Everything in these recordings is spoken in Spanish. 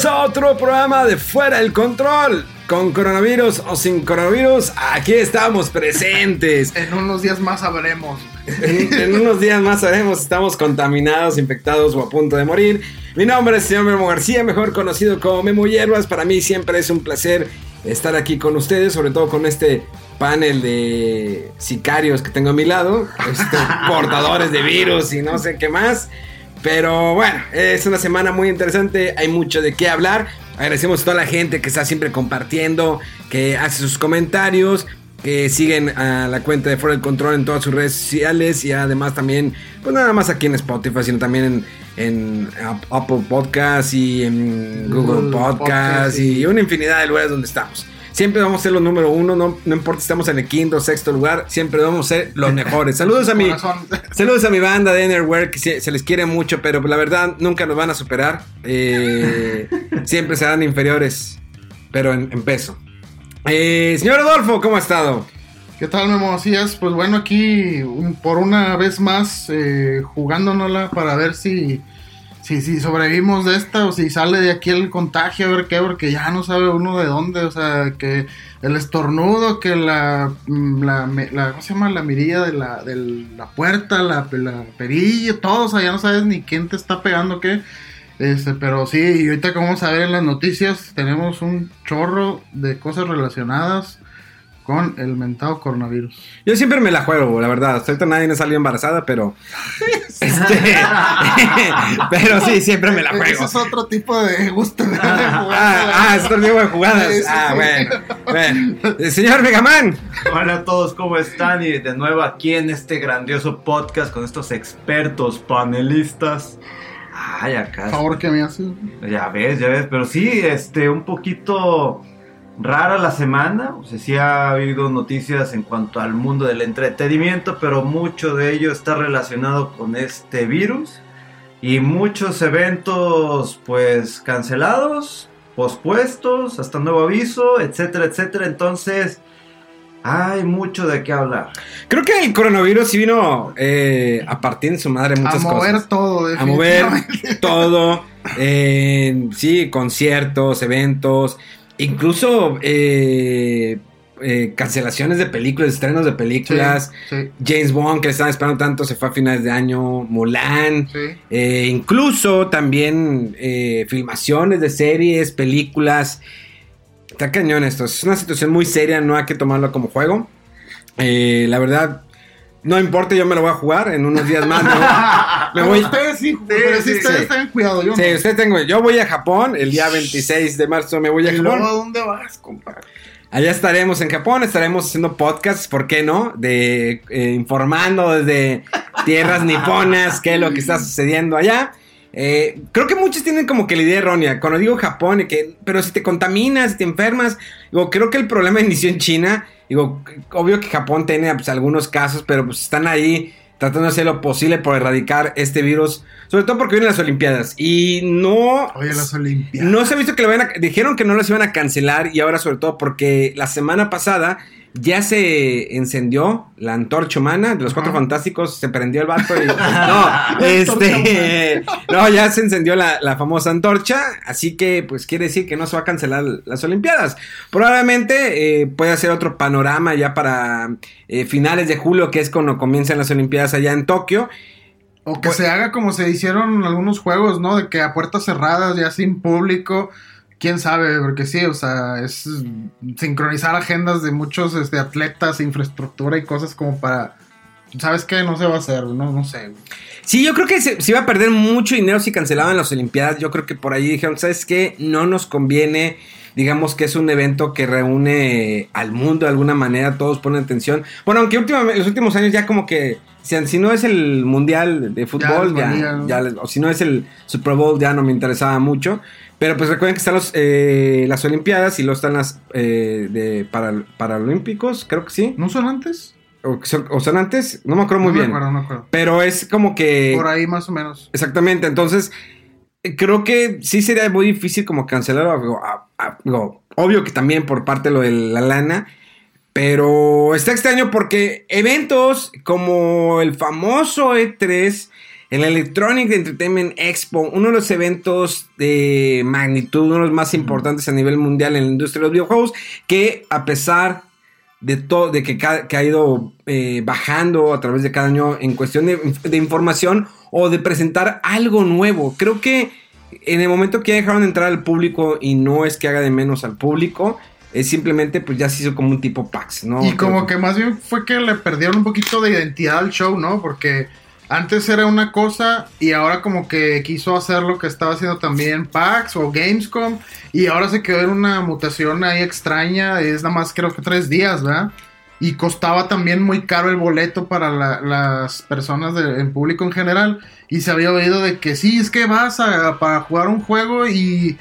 Bienvenidos a otro programa de Fuera del Control. Con coronavirus o sin coronavirus, aquí estamos presentes. En unos días más sabremos. En, en unos días más sabemos si estamos contaminados, infectados o a punto de morir. Mi nombre es señor Memo García, mejor conocido como Memo Hierbas. Para mí siempre es un placer estar aquí con ustedes, sobre todo con este panel de sicarios que tengo a mi lado, este, portadores de virus y no sé qué más. Pero bueno, es una semana muy interesante, hay mucho de qué hablar. Agradecemos a toda la gente que está siempre compartiendo, que hace sus comentarios, que siguen a la cuenta de Fuera del Control en todas sus redes sociales y además también, pues nada más aquí en Spotify, sino también en, en Apple Podcast y en Google, Google Podcast, Podcast, y una infinidad de lugares donde estamos. Siempre vamos a ser los número uno, no, no importa si estamos en el quinto o sexto lugar, siempre vamos a ser los mejores. Saludos a mi, Corazón. saludos a mi banda de Enerware, que se, se les quiere mucho, pero la verdad nunca nos van a superar. Eh, siempre serán inferiores, pero en, en peso. Eh, señor Adolfo, ¿cómo ha estado? ¿Qué tal, Memo? Así es, pues bueno, aquí un- por una vez más eh, jugándonosla para ver si, si, si sobrevivimos de esta o si sale de aquí el contagio, a ver qué, porque ya no sabe uno de dónde, o sea, que el estornudo, que la, mm, la, la- ¿cómo se llama? La mirilla de la, de la puerta, la, la perilla, todo, o sea, ya no sabes ni quién te está pegando qué. Este, pero sí, y ahorita como vamos a ver en las noticias, tenemos un chorro de cosas relacionadas con el mentado coronavirus. Yo siempre me la juego, la verdad. Hasta ahorita nadie me ha salido embarazada, pero. este, pero sí, siempre me la Ese juego. es otro tipo de gusto de jugar. Ah, ah, es otro tipo de jugadas. Ah, sí. bueno. bueno. Eh, Señor Megaman. Hola a todos, ¿cómo están? Y de nuevo aquí en este grandioso podcast con estos expertos panelistas. Ay, acá. Por favor, que me haces. Ya ves, ya ves, pero sí, este, un poquito rara la semana. O sea, sí ha habido noticias en cuanto al mundo del entretenimiento, pero mucho de ello está relacionado con este virus. Y muchos eventos, pues, cancelados, pospuestos, hasta nuevo aviso, etcétera, etcétera. Entonces, hay mucho de qué hablar. Creo que el coronavirus sí vino eh, a partir de su madre A muchas mover cosas. todo, A mover todo. eh, sí, conciertos, eventos. Incluso eh, eh, cancelaciones de películas, estrenos de películas. Sí, James Bond, que le estaban esperando tanto, se fue a finales de año. Mulan. sí. Eh, incluso también eh, filmaciones de series, películas. Está cañón esto. Es una situación muy seria, no hay que tomarlo como juego. Eh, la verdad, no importa, yo me lo voy a jugar en unos días más. Me voy, me Pero voy- ustedes sí, pero sí, sí, ustedes sí. tengan cuidado. Yo Sí, no. usted tengo. Yo voy a Japón el día 26 de marzo. Me voy a ¿Y luego a Japón. dónde vas, compadre? Allá estaremos en Japón. Estaremos haciendo podcasts, ¿por qué no? De eh, informando desde tierras niponas qué es lo que está sucediendo allá. Eh, creo que muchos tienen como que la idea errónea. Cuando digo Japón, que, pero si te contaminas, si te enfermas, digo, creo que el problema inició en China. Digo, obvio que Japón tiene pues, algunos casos, pero pues están ahí tratando de hacer lo posible por erradicar este virus, sobre todo porque vienen las Olimpiadas. Y no... Oye, las Olimpiadas. No se ha visto que lo van a... Dijeron que no los iban a cancelar y ahora sobre todo porque la semana pasada ya se encendió la antorcha humana de los cuatro fantásticos, se prendió el vato y... No, este... No, ya se encendió la, la famosa antorcha, así que pues quiere decir que no se va a cancelar las Olimpiadas. Probablemente eh, puede ser otro panorama ya para eh, finales de julio, que es cuando comienzan las Olimpiadas allá en Tokio. O que se haga como se hicieron algunos juegos, ¿no? De que a puertas cerradas, ya sin público. Quién sabe, porque sí, o sea, es sincronizar agendas de muchos este, atletas, infraestructura y cosas como para ¿sabes qué? No se va a hacer, no, no sé. Sí, yo creo que se, se iba a perder mucho dinero si cancelaban las Olimpiadas. Yo creo que por ahí dijeron, ¿sabes qué? No nos conviene. Digamos que es un evento que reúne al mundo de alguna manera, todos ponen atención. Bueno, aunque últimamente, los últimos años ya como que, si, si no es el Mundial de Fútbol, ya, ¿no? ya o si no es el Super Bowl, ya no me interesaba mucho. Pero pues recuerden que están los, eh, las Olimpiadas y luego están las eh, de para, Paralímpicos, creo que sí. ¿No son antes? O, son, o son antes, no me acuerdo muy no bien. Me acuerdo, no me acuerdo. Pero es como que... Por ahí más o menos. Exactamente, entonces creo que sí sería muy difícil como cancelar algo. a- a- digo, obvio que también por parte de lo de la lana, pero está extraño porque eventos como el famoso E3, el Electronic Entertainment Expo, uno de los eventos de magnitud, uno de los más importantes a nivel mundial en la industria de los videojuegos, que a pesar de todo, de que, ha ido eh, bajando a través de cada año en cuestión de, de información o de presentar algo nuevo. Creo que en el momento que ya dejaron entrar al público y no es que haga de menos al público, es simplemente pues ya se hizo como un tipo PAX, ¿no? Y como que más bien fue que le perdieron un poquito de identidad al show, ¿no? Porque antes era una cosa y ahora como que quiso hacer lo que estaba haciendo también PAX o Gamescom y ahora se quedó en una mutación ahí extraña, es nada más creo que tres días, ¿verdad? Y costaba también muy caro el boleto para la- las personas del público en general. Y se había oído de que sí, es que vas a, para jugar un juego y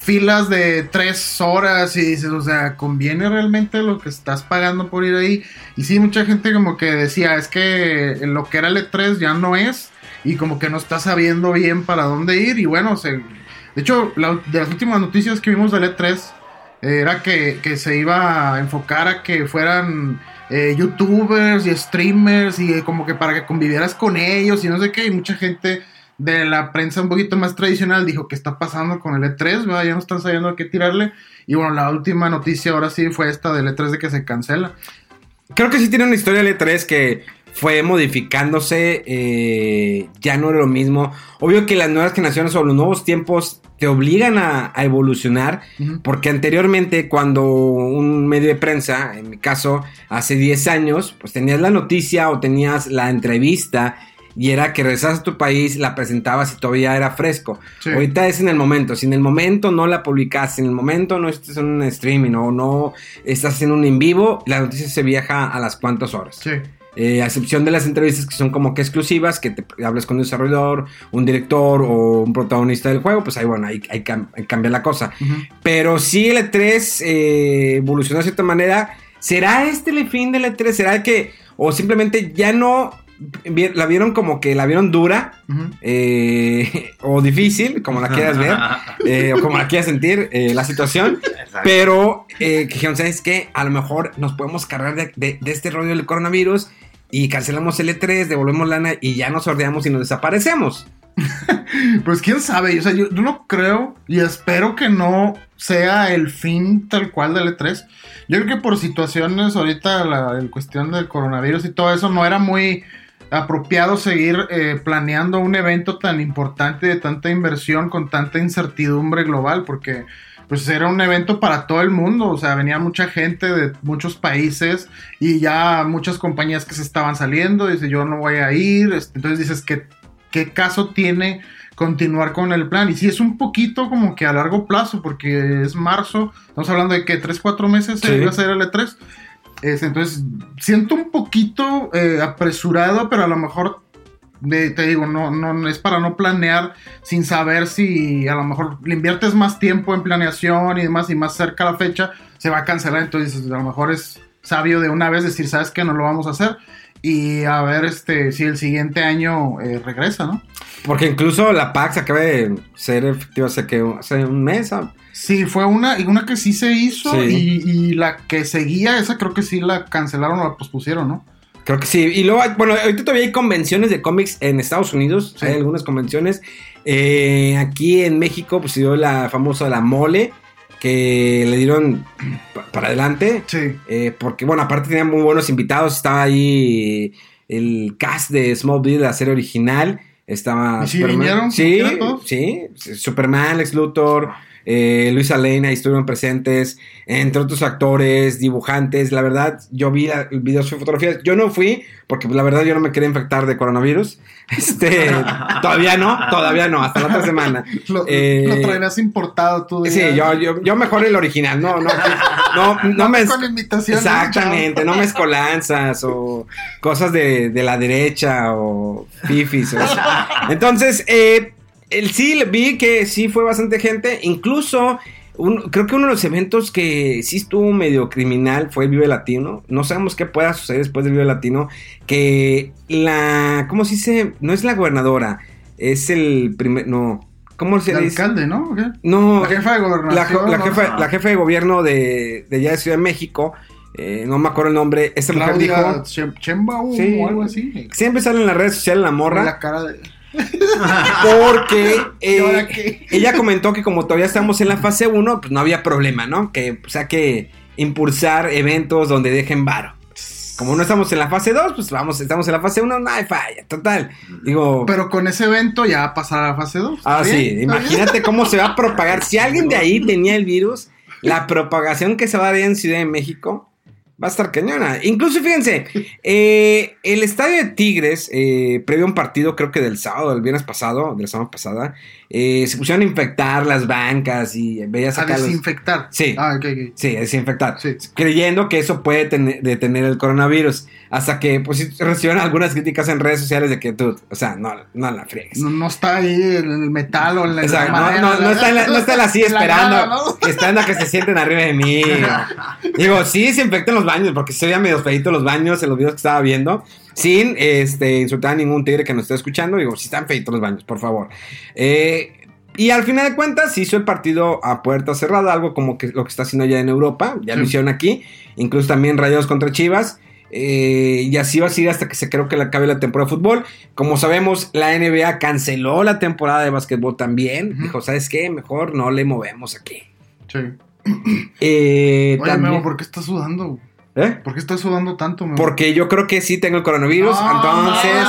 filas de tres horas y dices, o sea, ¿conviene realmente lo que estás pagando por ir ahí? Y sí, mucha gente como que decía, es que lo que era el E3 ya no es y como que no está sabiendo bien para dónde ir y bueno, se, de hecho, la- de las últimas noticias que vimos del E3 eh, era que, que se iba a enfocar a que fueran eh, youtubers y streamers y como que para que convivieras con ellos y no sé qué, y mucha gente de la prensa un poquito más tradicional dijo que está pasando con el E3, ¿verdad? ya no están sabiendo a qué tirarle. Y bueno, la última noticia ahora sí fue esta del E3 de que se cancela. Creo que sí tiene una historia de E3 que fue modificándose, eh, ya no era lo mismo. Obvio que las nuevas generaciones o los nuevos tiempos te obligan a, a evolucionar, porque anteriormente cuando un medio de prensa, en mi caso hace 10 años, pues tenías la noticia o tenías la entrevista y era que regresas a tu país, la presentabas y todavía era fresco. Sí. Ahorita es en el momento, si en el momento no la publicas, si en el momento no estás en un streaming o no estás haciendo un en vivo, la noticia se viaja a las cuantas horas. Sí. Eh, a excepción de las entrevistas que son como que exclusivas, que te hables con un desarrollador, un director o un protagonista del juego, pues ahí bueno, ahí, ahí cam- ahí cambia la cosa. Pero sí el E3 eh, evolucionó de cierta manera. ¿Será este el fin del E3? ¿Será que o simplemente ya no la vieron como que la vieron dura eh, o difícil, como la quieras ver, eh, o como la quieras sentir eh, la situación? Pero eh, que dijeron, ¿sabes qué? A lo mejor nos podemos cargar de, de- de este rollo del coronavirus y cancelamos el E3, devolvemos lana y ya nos sordeamos y nos desaparecemos. Pues quién sabe, o sea, yo, yo no creo y espero que no sea el fin tal cual del E3. Yo creo que por situaciones ahorita, la cuestión del coronavirus y todo eso, no era muy apropiado seguir eh, planeando un evento tan importante de tanta inversión con tanta incertidumbre global, porque pues era un evento para todo el mundo, o sea, venía mucha gente de muchos países y ya muchas compañías que se estaban saliendo, dice yo no voy a ir, entonces dices que qué caso tiene continuar con el plan. Y si es un poquito como que a largo plazo, porque es marzo, estamos hablando de que 3, 4 meses Sí. se iba a hacer el E3. Es, entonces, siento un poquito eh, apresurado, pero a lo mejor, de- te digo, no, no es para no planear sin saber si a lo mejor le inviertes más tiempo en planeación y demás, y más cerca la fecha, se va a cancelar. Entonces, a lo mejor es sabio de una vez decir, ¿sabes qué? No lo vamos a hacer. Y a ver este si el siguiente año eh, regresa, ¿no? Porque incluso la PAX acaba de ser efectiva hace, que, hace un mes. Sí, fue una, y una que sí se hizo Sí. y, y la que seguía, esa creo que sí la cancelaron o la pospusieron, ¿no? Creo que sí. Y luego, bueno, ahorita todavía hay convenciones de cómics en Estados Unidos. Sí. Hay algunas convenciones. Eh, aquí en México, pues se dio la famosa La Mole, que le dieron pa- para adelante. Sí. Eh, porque, bueno, aparte tenía muy buenos invitados. Estaba ahí el cast de Smallville, la serie original. Estaba ¿Y sí vinieron? Sí, sí. Superman, Lex Luthor, eh, Luisa Lane, ahí estuvieron presentes, entre otros actores, dibujantes. La verdad, yo vi videos y fotografías. Yo no fui, porque la verdad yo no me quería infectar de coronavirus. Este, todavía no, todavía no, hasta la otra semana. Lo, Eh, lo traerás importado tú. Sí, yo, yo, yo mejor el original, no, no, no, no me... Con Exactamente, no mezcolanzas o cosas de, de la derecha o fifis. o. Entonces, eh, el, sí vi que sí fue bastante gente, incluso un- creo que uno de los eventos que sí estuvo medio criminal fue el Vive Latino. No sabemos qué pueda suceder después del Vive Latino, que la, ¿cómo se dice? No es la gobernadora, es el primer, no, ¿cómo se El dice? alcalde, ¿no? ¿O qué? No, La jefa de gobernación. la ¿no? jefa, la jefa de gobierno de, de allá de Ciudad de México, eh, no me acuerdo el nombre, esta mujer Claudia dijo, Chem- Chembao Sí. o algo así. siempre sale en las redes sociales la morra, La cara de... porque eh, ella comentó que como todavía estamos en la fase 1, pues no había problema, ¿no? Que pues hay que impulsar eventos donde dejen varo. Como no estamos en la fase 2, pues vamos, estamos en la fase 1, no hay falla, total. Digo, Pero con ese evento ya va a pasar a la fase 2. Ah, sí, imagínate cómo se va a propagar. Si alguien de ahí tenía el virus, la propagación que se va a dar en Ciudad de México va a estar cañona. Incluso fíjense, eh, el estadio de Tigres, eh, previo a un partido, creo que del sábado, del viernes pasado, de la semana pasada, eh, se pusieron a infectar las bancas y veías A acá los. desinfectar. Sí. Ah. Sí, a desinfectar. Sí. Creyendo que eso puede tener- detener el coronavirus. Hasta que pues recibieron algunas críticas en redes sociales de que tú, o sea, no, no la friegues. No, no está ahí en el metal o en la, O sea, la no, madera, no, no está, en la- no está así en la esperando, ¿no? esperando a que se sienten arriba de mí. Digo, sí se infectan los baños, porque se veían medio feitos los baños en los videos que estaba viendo. Sin este, insultar a ningún tigre que nos esté escuchando. Digo, sí están feitos los baños, por favor. Eh, y al final de cuentas, hizo el partido a puerta cerrada, algo como que lo que está haciendo ya en Europa. Ya lo hicieron aquí. Incluso también Rayados contra Chivas. Eh, y así va a seguir hasta que se creo que le acabe la temporada de fútbol. Como sabemos, la NBA canceló la temporada de básquetbol también. Dijo, ¿sabes qué? Mejor no le movemos aquí. Sí. Eh, Oye, también- Memo, ¿por qué estás sudando? ¿Eh? ¿Por qué estás sudando tanto, Memo? Porque yo creo que sí tengo el coronavirus. No, entonces.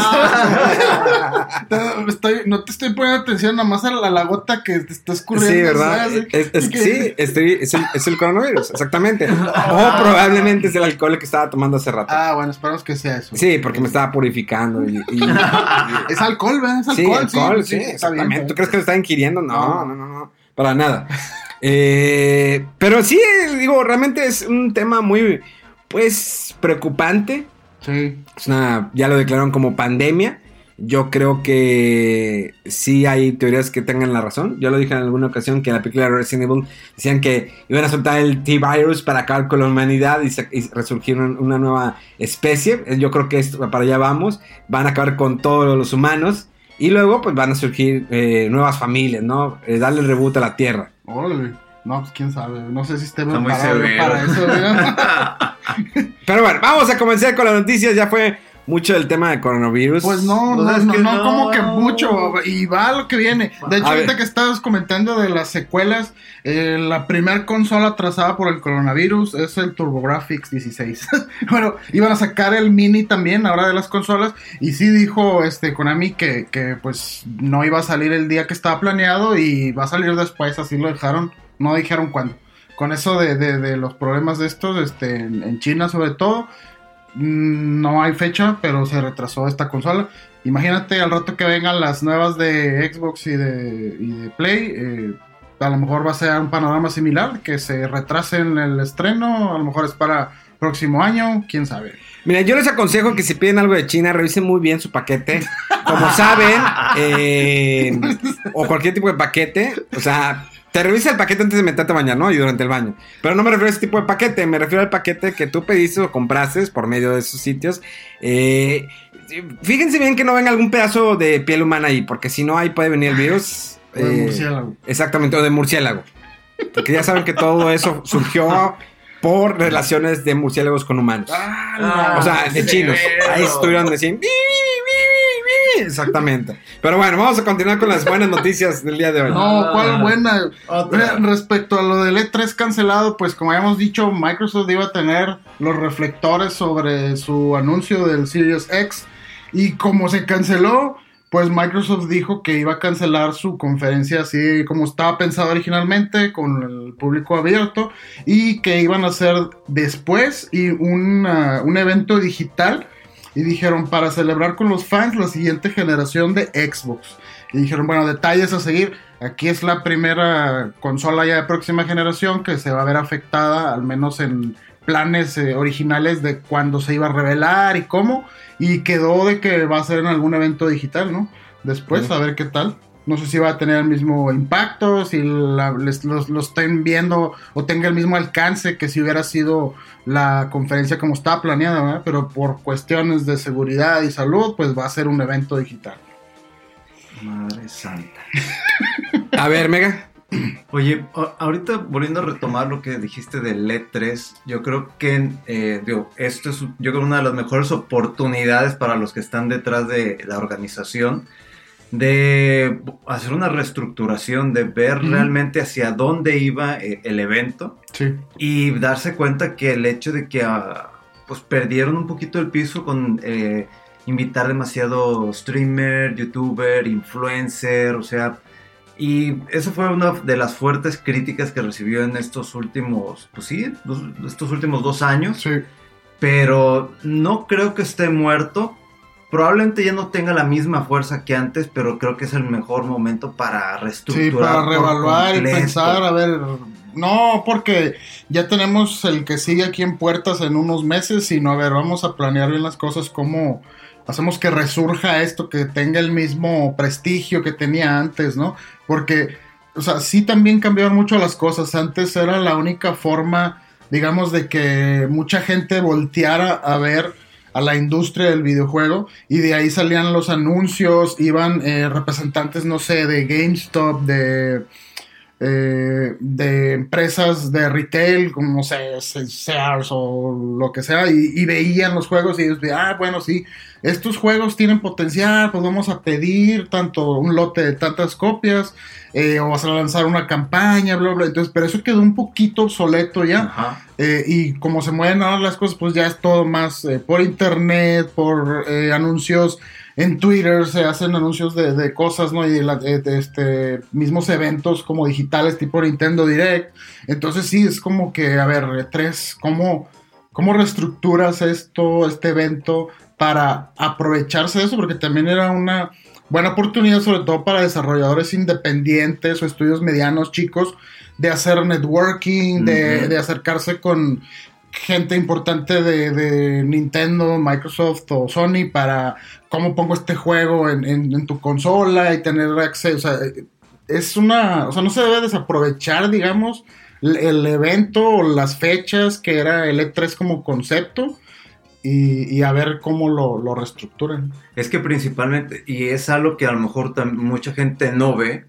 Estoy- no te estoy poniendo atención nada más a la, la gota que te está escurriendo. Sí, ¿verdad? ¿sabes? Es, es- Que- sí, estoy, es, el, es el coronavirus, exactamente. O probablemente es el alcohol que estaba tomando hace rato. Ah, bueno, esperamos que sea eso. Sí, porque me estaba purificando. Y, y- Es alcohol, ¿verdad? Es sí, alcohol, alcohol, sí, exactamente. está ¿Tú crees que lo está ingiriendo? No, No. no, no, no, para nada. Eh, pero sí, eh, digo, realmente es un tema muy, pues, preocupante. Sí. Es una, ya lo declararon como pandemia. Yo creo que sí hay teorías que tengan la razón. Yo lo dije en alguna ocasión que en la película Resident Evil decían que iban a soltar el T-Virus para acabar con la humanidad y, se- y resurgir un- una nueva especie. Eh, Yo creo que esto, para allá vamos. Van a acabar con todos los humanos. Y luego pues van a surgir eh, nuevas familias, ¿no? Eh, darle el reboot a la Tierra. Órale. No, pues quién sabe. No sé si esté preparado para eso, ¿verdad? Pero bueno, vamos a comenzar con las noticias. Ya fue mucho del tema de coronavirus. Pues no, Pues no, es no, que no, no. como que mucho. Y va a lo que viene. De hecho, A ahorita ver. que estabas comentando de las secuelas, eh, la primer consola trazada por el coronavirus es el TurboGrafx 16. bueno, iban a sacar el mini también ahora de las consolas. Y sí dijo este Konami que, que pues no iba a salir el día que estaba planeado y va a salir después, así lo dejaron. No dijeron cuándo. Con eso de, de- los problemas de estos, este, en, en China sobre todo, mm, no hay fecha, pero se retrasó esta consola. Imagínate al rato que vengan las nuevas de Xbox y de, y de Play, eh, a lo mejor va a ser un panorama similar, que se retrasen el estreno, a lo mejor es para próximo año, quién sabe. Mira, yo les aconsejo que si piden algo de China, revisen muy bien su paquete. Como saben, eh, o cualquier tipo de paquete, o sea, te revisa el paquete antes de meterte a bañar, ¿no? Y durante el baño. Pero no me refiero a ese tipo de paquete, me refiero al paquete que tú pediste o compraste por medio de esos sitios. Eh, fíjense bien que no venga algún pedazo de piel humana ahí, porque si no, ahí puede venir el virus. O de eh, murciélago. Exactamente, o de murciélago. Porque ya saben que todo eso surgió por relaciones de murciélagos con humanos. Ah, O sea, de chinos. Ahí estuvieron diciendo. Exactamente. Pero bueno, vamos a continuar con las buenas noticias del día de hoy. No, cuál buena. Otra. Respecto a lo del E3 cancelado, pues como habíamos dicho, Microsoft iba a tener los reflectores sobre su anuncio del Series X. Y como se canceló, pues Microsoft dijo que iba a cancelar su conferencia así como estaba pensado originalmente, con el público abierto, y que iban a hacer después y una- un evento digital. Y dijeron, para celebrar con los fans la siguiente generación de Xbox. Y dijeron, bueno, detalles a seguir. Aquí es la primera consola ya de próxima generación que se va a ver afectada, al menos en planes eh, originales de cuándo se iba a revelar y cómo. Y quedó de que va a ser en algún evento digital, ¿no? Después, a ver qué tal. No sé si va a tener el mismo impacto, si la- les- los, lo estén viendo o tenga el mismo alcance que si hubiera sido la conferencia como estaba planeada, ¿verdad? Pero por cuestiones de seguridad y salud, pues va a ser un evento digital. Madre santa. A ver, Mega. Oye, ahorita volviendo a retomar lo que dijiste del E3, yo creo que eh, digo, esto es yo creo una de las mejores oportunidades para los que están detrás de la organización de hacer una reestructuración, de ver realmente hacia dónde iba eh, el evento Sí. y darse cuenta que el hecho de que ah, pues perdieron un poquito el piso con eh, invitar demasiado streamer, youtuber, influencer, o sea, y eso fue una de las fuertes críticas que recibió en estos últimos, pues sí, dos- estos últimos dos años, Sí. pero no creo que esté muerto. Probablemente ya no tenga la misma fuerza que antes, pero creo que es el mejor momento para Sí, reestructurar. para por reevaluar y pensar, a ver, no, porque ya tenemos el que sigue aquí en puertas en unos meses, sino a ver, vamos a planear bien las cosas, cómo hacemos que resurja esto, que tenga el mismo prestigio que tenía antes, ¿no? Porque, o sea, sí también cambiaron mucho las cosas, antes era la única forma, digamos, de que mucha gente volteara a ver a la industria del videojuego y de ahí salían los anuncios, iban eh, representantes, no sé, de GameStop, de, eh, de empresas de retail, como no sé, Sears o lo que sea, y, y veían los juegos y ellos de, ah, bueno, sí, estos juegos tienen potencial, pues vamos a pedir tanto un lote de tantas copias, eh, o vas a lanzar una campaña, bla, bla, entonces, pero eso quedó un poquito obsoleto ya. Ajá. Eh, y como se mueven ahora las cosas, pues ya es todo más eh, por internet, por eh, anuncios en Twitter, se hacen anuncios de, de cosas, ¿no? Y la- de, este, mismos eventos como digitales tipo Nintendo Direct. Entonces sí, es como que, a ver, tres, ¿cómo, cómo reestructuras esto, este evento para aprovecharse de eso? Porque también era una buena oportunidad, sobre todo para desarrolladores independientes o estudios medianos, chicos, de hacer networking, de acercarse con gente importante de, Nintendo, Microsoft o Sony para cómo pongo este juego en, en- en tu consola y tener acceso. O sea, es una. O sea, no se debe desaprovechar, digamos, el, evento o las fechas que era el E3 como concepto y, a ver cómo lo, lo reestructuran. Es que principalmente, y es algo que a lo mejor mucha gente no ve,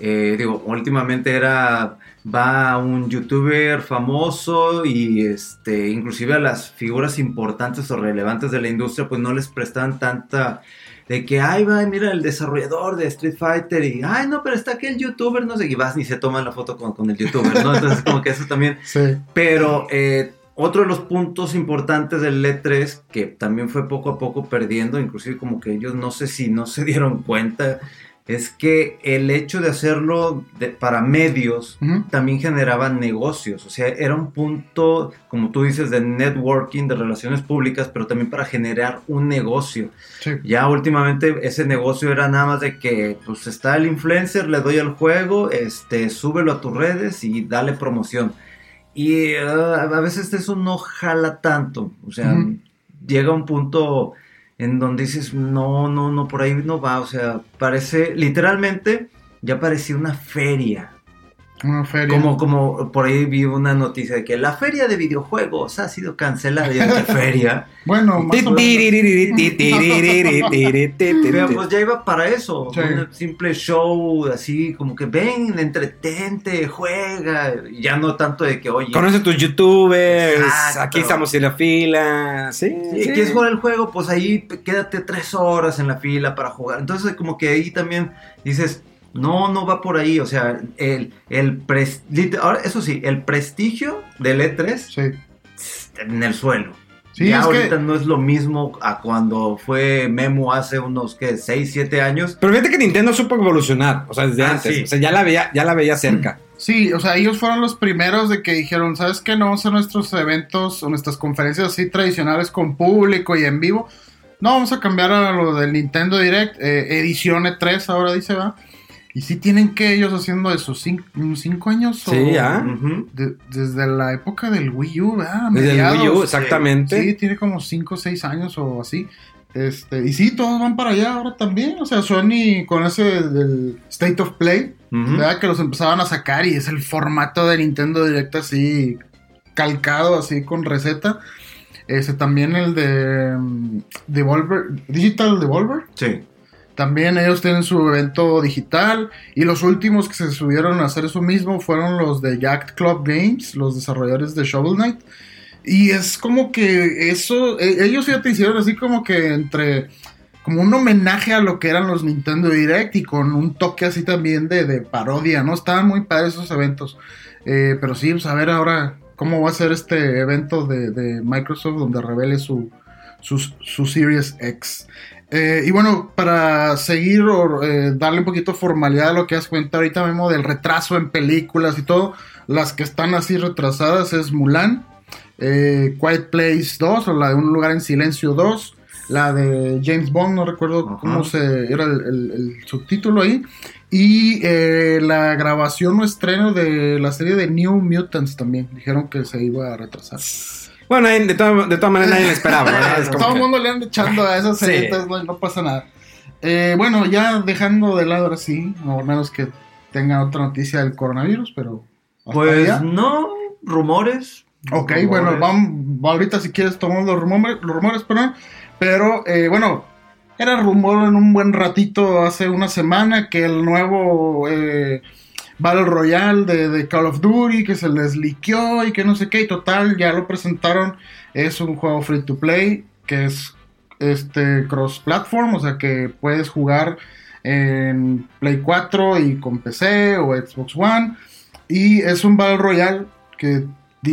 eh, digo, últimamente era, va un youtuber famoso y este, inclusive a las figuras importantes o relevantes de la industria, pues no les prestan tanta, de que, ay, va, mira el desarrollador de Street Fighter y, ay, no, pero está aquí el youtuber, no sé, y vas y se toman la foto con, con el youtuber, ¿no? Entonces como que eso también Sí. pero eh, otro de los puntos importantes del E3 que también fue poco a poco perdiendo, inclusive como que ellos no sé si no se dieron cuenta, es que el hecho de hacerlo de- para medios también generaba negocios, o sea, era un punto, como tú dices, de networking, de relaciones públicas, pero también para generar un negocio. Sí. Ya últimamente ese negocio era nada más de que pues está el influencer, le doy el juego, este, súbelo a tus redes y dale promoción. Y ah, a veces eso no jala tanto, o sea, Ujú. llega un punto en donde dices, no, no, no, por ahí no va, o sea, parece, literalmente, ya parecía una feria. Una feria. Como, como por ahí vi una noticia de que la feria de videojuegos ha sido cancelada. Y yo, ¿qué feria? Bueno, más o menos. Pero pues ya iba para eso. Sí. Un simple show así, como que ven, entretente, juega. Ya no tanto de que, oye. Conoce a tus youtubers, Exacto. aquí estamos en la fila. Sí, Si sí. quieres jugar el juego, pues ahí quédate tres horas en la fila para jugar. Entonces, como que ahí también dices, no, no va por ahí. O sea, el, el pres- lit- ahora, eso sí, el prestigio del E3 Sí. en el suelo. Sí, ya es que- ahorita no es lo mismo a cuando fue Memo hace unos, ¿qué? 6, 7 años. Pero fíjate que Nintendo supo evolucionar, o sea, desde Ah, antes. sí. O sea, ya la veía, ya la veía cerca. Sí, o sea, ellos fueron los primeros de que dijeron, ¿sabes qué? No vamos a nuestros eventos o nuestras conferencias así tradicionales con público y en vivo. No, vamos a cambiar a lo del Nintendo Direct, eh, edición E3 ahora dice, va. Y sí tienen que ellos haciendo eso, cin- unos cinco años. o- Sí, ¿ah? De- desde la época del Wii U, ¿verdad? Desde el. Wii U, exactamente. Sí, tiene como 5 o 6 años o así. Este, y sí, todos van para allá ahora también. O sea, Sony con ese del State of Play. ¿verdad? Que los empezaban a sacar y es el formato de Nintendo Direct así calcado, así con receta. Ese también el de mm, Devolver, Digital Devolver. Sí. También ellos tienen su evento digital y los últimos que se subieron a hacer eso mismo fueron los de Jack Club Games, los desarrolladores de Shovel Knight. Y es como que eso, e- ellos ya te hicieron así como que entre, como un homenaje a lo que eran los Nintendo Direct y con un toque así también de, parodia, ¿no? Estaban muy padres esos eventos. Eh, pero sí, pues a ver ahora cómo va a ser este evento de, Microsoft donde revele su, su Series X. Eh, y bueno, para seguir o eh, darle un poquito de formalidad a lo que has comentado ahorita mismo del retraso en películas y todo, las que están así retrasadas es Mulan, eh, Quiet Place 2 o la de Un lugar en silencio 2, la de James Bond, no recuerdo cómo se era el, el- el subtítulo ahí, y eh, la grabación o estreno de la serie de New Mutants también, dijeron que se iba a retrasar. Bueno, de, todas- de todas maneras nadie le esperaba, Todo el que- mundo le anda echando a esas Sí. series, entonces no, no pasa nada. Eh, bueno, ya dejando de lado ahora sí, o al menos que tenga otra noticia del coronavirus, pero... Pues allá. no, rumores. Ok, Rumores. bueno, vamos, ahorita si quieres tomamos los rumores, los rumores, perdón, pero eh, bueno, era rumor en un buen ratito hace una semana que el nuevo eh, Battle Royale de, Call of Duty, que se les liqueó y que no sé qué, y total, ya lo presentaron, es un juego free to play, que es este cross-platform, o sea que puedes jugar en Play 4 y con PC o Xbox One, y es un Battle Royale que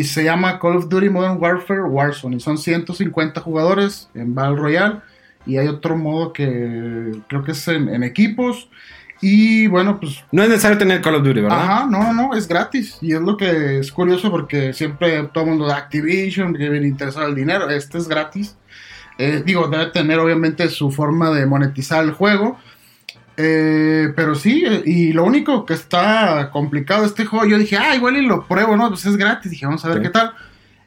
se llama Call of Duty Modern Warfare Warzone y son 150 jugadores en Battle Royale. Y hay otro modo que creo que es en equipos y bueno pues No es necesario tener Call of Duty, ¿verdad? ajá no no no es gratis y es lo que es curioso porque siempre todo el mundo de Activision que viene interesado el dinero este es gratis Eh, digo debe tener obviamente su forma de monetizar el juego eh, pero sí, y lo único que está complicado este juego, yo dije, ah, igual y lo pruebo, ¿no? Pues es gratis, dije, vamos a ver Sí. qué tal.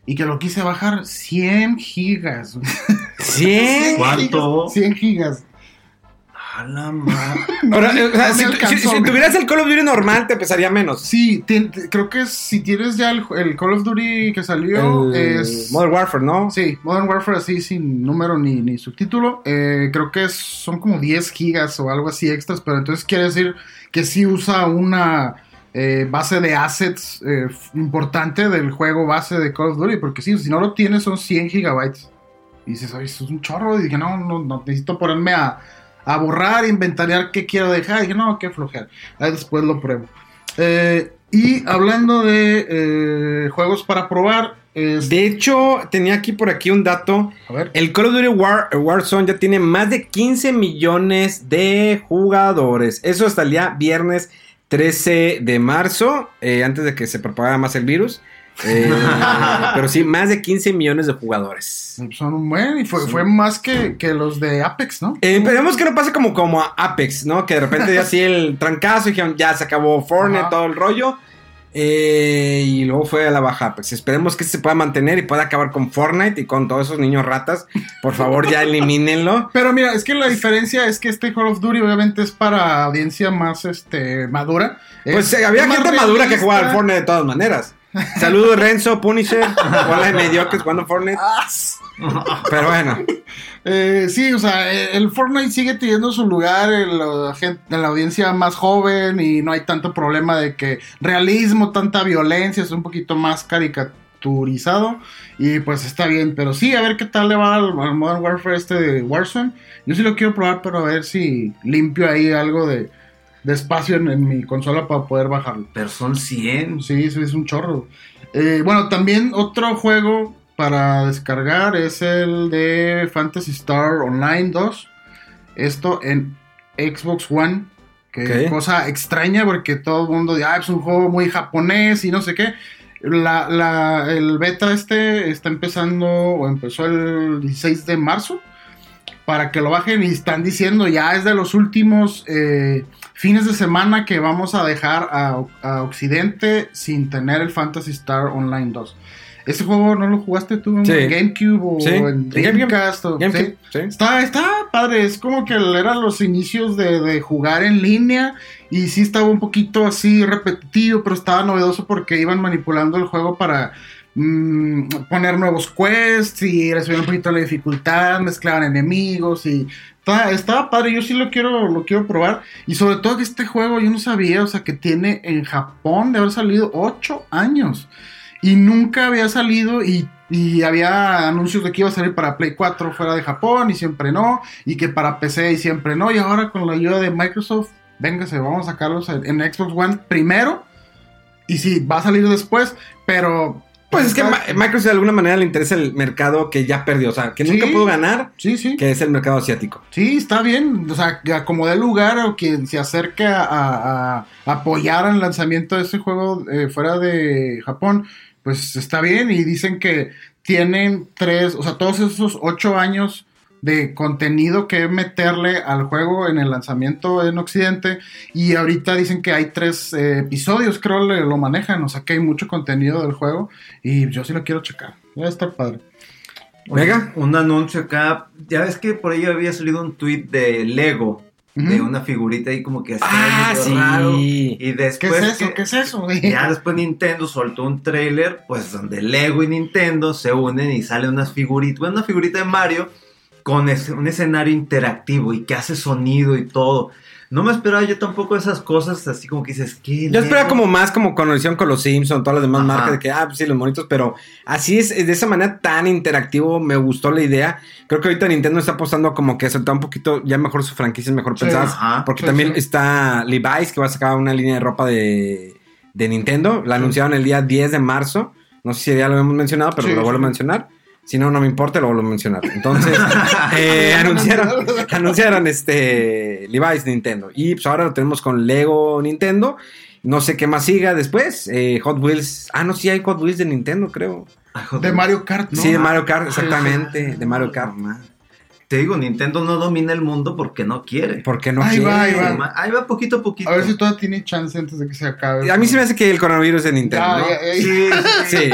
Y que lo quise bajar 100 gigas. güey. ¿Sí? ¿Cuánto? 100 gigas. A la madre. Ahora, o sea, no me si, alcanzó, si- si güey. tuvieras el Call of Duty normal, te pesaría menos. Sí, creo que si tienes ya el, el Call of Duty que salió, El es... Modern Warfare, ¿no? Sí, Modern Warfare así sin número ni, ni subtítulo. Eh, creo que es- son como 10 gigas o algo así extras, pero entonces quiere decir que sí usa una eh, base de assets eh, importante del juego base de Call of Duty, porque sí, si no lo tienes son 100 gigabytes. Y dices, "Ay, eso es un chorro. Y dije, no, no, no, necesito ponerme a, a borrar, inventariar qué quiero dejar. Y dije, no, qué flojera. Ahí después lo pruebo. Eh, y hablando de eh, juegos para probar, es- De hecho, tenía aquí por aquí un dato. a ver. El Call of Duty War, Warzone ya tiene más de 15 millones de jugadores. Eso hasta el día viernes 13 de marzo, eh, antes de que se propagara más el virus. Eh, pero sí, más de 15 millones de jugadores. Son un buen y fue, fue más que, que los de Apex, ¿no? Eh, esperemos que no pase como, como a Apex, ¿no? Que de repente ya así el trancazo y dijeron, ya se acabó Fortnite, Ajá. todo el rollo. Eh, y luego fue a la baja Apex. Esperemos que se pueda mantener y pueda acabar con Fortnite y con todos esos niños ratas. Por favor, ya elimínenlo. Pero mira, es que la diferencia es que este Call of Duty obviamente es para audiencia más este madura. Pues Es había gente madura que jugaba al Fortnite de todas maneras. Saludos Renzo, Punisher. Hola de mediocres jugando Fortnite. Pero bueno. Eh, sí, o sea, el Fortnite sigue teniendo su lugar en la, gente, en la audiencia más joven y no hay tanto problema de que realismo, tanta violencia, es un poquito más caricaturizado y pues está bien, pero sí, a ver qué tal le va al, al Modern Warfare este de Warzone. Yo sí lo quiero probar, pero a ver si limpio ahí algo de, de espacio en, en mi consola para poder bajarlo. Pero son 100. Sí, eso es un chorro. Eh, bueno, también otro juego para descargar es el de Fantasy Star Online 2. Esto en Xbox One. Que cosa extraña porque todo el mundo dice, ah, es un juego muy japonés y no sé qué. La, la- el beta este está empezando o empezó el 16 de marzo para que lo bajen y están diciendo ya es de los últimos eh, fines de semana que vamos a dejar a, a Occidente sin tener el Fantasy Star Online 2. ¿Ese juego no lo jugaste tú en Sí. GameCube o Sí. en. Dreamcast? o- GameCube, sí? sí. Está, está padre, es como que eran los inicios de, de jugar en línea y sí estaba un poquito así repetitivo, pero estaba novedoso porque iban manipulando el juego para mm, poner nuevos quests y le subían un poquito la dificultad, mezclaban enemigos y estaba, estaba padre, yo sí lo quiero, lo quiero probar. Y sobre todo que este juego yo no sabía, o sea que tiene en Japón de haber salido 8 años. Y nunca había salido y, y había anuncios de que iba a salir para Play 4 fuera de Japón y siempre no, y que para PC y siempre no, y ahora con la ayuda de Microsoft, véngase, vamos a sacarlos en, en Xbox One primero, y sí, va a salir después, pero... Pues es que Microsoft de alguna manera le interesa el mercado que ya perdió, o sea, que nunca Sí. pudo ganar, Sí, sí. que es el mercado asiático. Sí, está bien. O sea, como dé lugar o quien se acerque a, apoyar el lanzamiento de este juego eh, fuera de Japón, pues está bien. Y dicen que tienen tres, o sea, todos esos ocho años de contenido que meterle al juego en el lanzamiento en Occidente. Y ahorita dicen que hay tres eh, episodios, creo, le, lo manejan. O sea, que hay mucho contenido del juego. Y yo sí lo quiero checar. Va a estar padre. Venga. Un anuncio acá. Ya ves que por ahí había salido un tweet de Lego. De una figurita ahí como que está Ah, medio sí. raro. Y ¿Qué después. es eso? que- ¿Qué es eso? Ya después Nintendo soltó un trailer, pues donde Lego y Nintendo se unen y salen unas figuritas, bueno, una figurita de Mario con un escenario interactivo y que hace sonido y todo. No me esperaba yo tampoco esas cosas así como que dices, ¿qué? Yo esperaba como más como con lo hicieron con los Simpsons, todas las demás Ajá. marcas de que, ah, pues sí, los monitos, pero así es, de esa manera tan interactivo, me gustó la idea. Creo que ahorita Nintendo está apostando como que soltar un poquito ya mejor sus franquicias mejor Sí, pensadas, ajá. porque Sí, también sí. está Levi's que va a sacar una línea de ropa de, de Nintendo, la anunciaron el día 10 de marzo, no sé si ya lo hemos mencionado, pero lo vuelvo a mencionar. Si no, no me importa, lo vuelvo a mencionar. Entonces, eh, anunciaron, anunciaron este Levi's Nintendo. Y pues ahora lo tenemos con Lego Nintendo. No sé qué más siga después. Eh, Hot Wheels. Ah, no, sí hay Hot Wheels de Nintendo, creo. De Mario Kart, ¿no? Sí, de Mario Kart, Sí, exactamente. De Mario Kart. Te digo, Nintendo no domina el mundo porque no quiere. ¿Por qué no Ahí va, ahí quiere? va. Ahí va poquito a poquito. A ver si todavía tiene chance antes de que se acabe. A mí se me hace que el coronavirus es de Nintendo. ¿no? ya, ya. Sí, sí.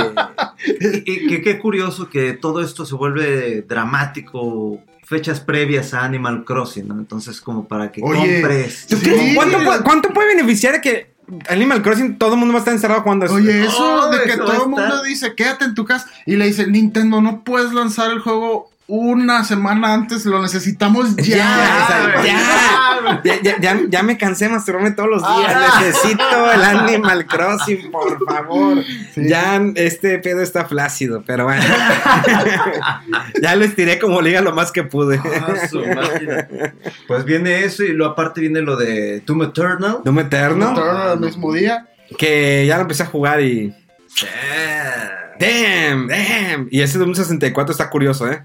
Y, qué curioso que todo esto se vuelve dramático fechas previas a Animal Crossing, ¿no? Entonces como para que Oye, compres. ¿Tú Sí. crees- ¿Cuánto, puede, cuánto puede beneficiar de que Animal Crossing todo el mundo va a estar encerrado eso? Oye, eso Oh, de que eso todo el mundo dice, quédate en tu casa. Y le dice, Nintendo, no puedes lanzar el juego una semana antes, lo necesitamos ya. Ya, o sea, güey. ya, ya, ya, ya, ya me cansé de masturbarme todos los días. Ah. Necesito el Animal Crossing, por favor. Sí. Ya este pedo está flácido, pero bueno. ya lo estiré como liga lo más que pude. Ah, su. Pues viene eso y lo aparte viene lo de Doom Eternal. Doom Eterno, Todo el mismo día. que ya lo empecé a jugar y. Damn, damn. Y ese Doom 64 está curioso, ¿eh?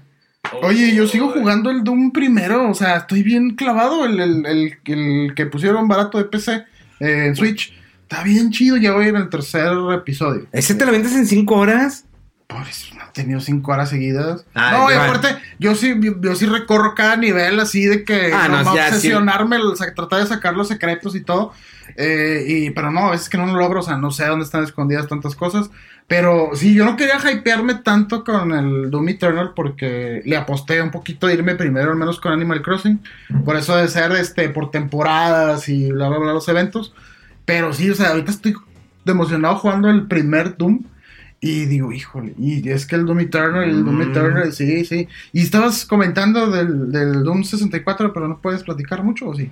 Oye, yo sigo jugando el Doom primero. O sea, estoy bien clavado. El, el- el- el que pusieron barato de PC eh, en Switch. Está bien chido. Ya voy en el tercer episodio. ¿Ese te lo vendes en 5 horas? Por eso no he tenido cinco horas seguidas. Ay, no, y bueno. aparte, yo sí, yo, yo sí recorro cada nivel así de que Ah, no, no, ya, sí. obsesionarme, sa- tratar de sacar los secretos y todo. Eh, y, pero no, a veces que no lo logro, o sea, no sé dónde están escondidas tantas cosas. Pero sí, yo no quería hypearme tanto con el Doom Eternal porque le aposté un poquito a irme primero, al menos con Animal Crossing. Por eso de ser este por temporadas y bla, bla, bla, los eventos. Pero sí, o sea, ahorita estoy emocionado jugando el primer Doom. Y digo, híjole, y es que el Doom Eternal, el Doom Mm. Eternal, sí, sí. Y estabas comentando del, del Doom 64, pero no puedes platicar mucho, ¿o sí?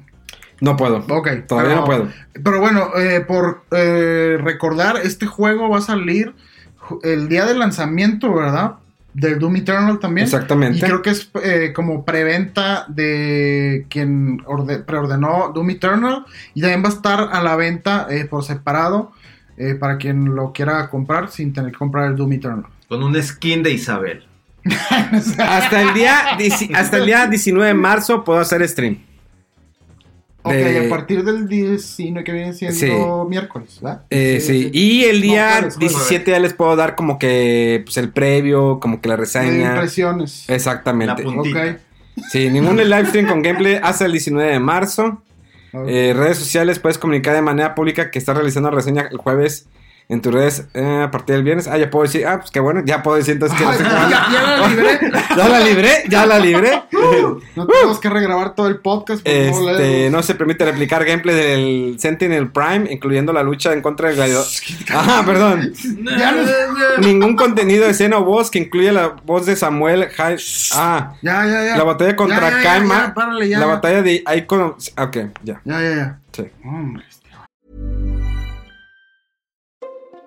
No puedo. Ok. Todavía pero- no puedo. Pero bueno, eh, por eh, recordar, este juego va a salir el día del lanzamiento, ¿verdad? Del Doom Eternal también. Exactamente. Y creo que es eh, como preventa de quien orde- preordenó Doom Eternal. Y también va a estar a la venta eh, por separado eh, para quien lo quiera comprar sin tener que comprar el Doom Eternal. Con un skin de Isabel. Hasta el día, hasta el día 19 de marzo puedo hacer stream. Ok, De- a partir del 19 que viene siendo Sí. miércoles, ¿verdad? Eh, sí, y el día No, jueves, jueves. 17 ya les puedo dar como que pues, el previo, como que la De reseña. impresiones. Exactamente. La puntita. Ok. Sí, ningún live stream con gameplay hasta el 19 de marzo. Eh, redes sociales, puedes comunicar de manera pública que estás realizando reseña el jueves en tus redes eh, a partir del viernes. Ah, ya puedo decir, ah, pues qué bueno, ya puedo decir entonces que no Ay, sé ya, ya la libré. Ya la libré, ya la libré. No tenemos que regrabar todo el podcast. no Este, no se permite replicar gameplay del Sentinel Prime, incluyendo la lucha en contra del gladiador. Ah, perdón. Ya, no- Ningún contenido de escena o voz que incluya la voz de Samuel Hay- Ah, ya, ya, ya. la batalla contra Kaima. La batalla de Icon. Ok, ya. Ya, ya, ya. Sí. Hombre.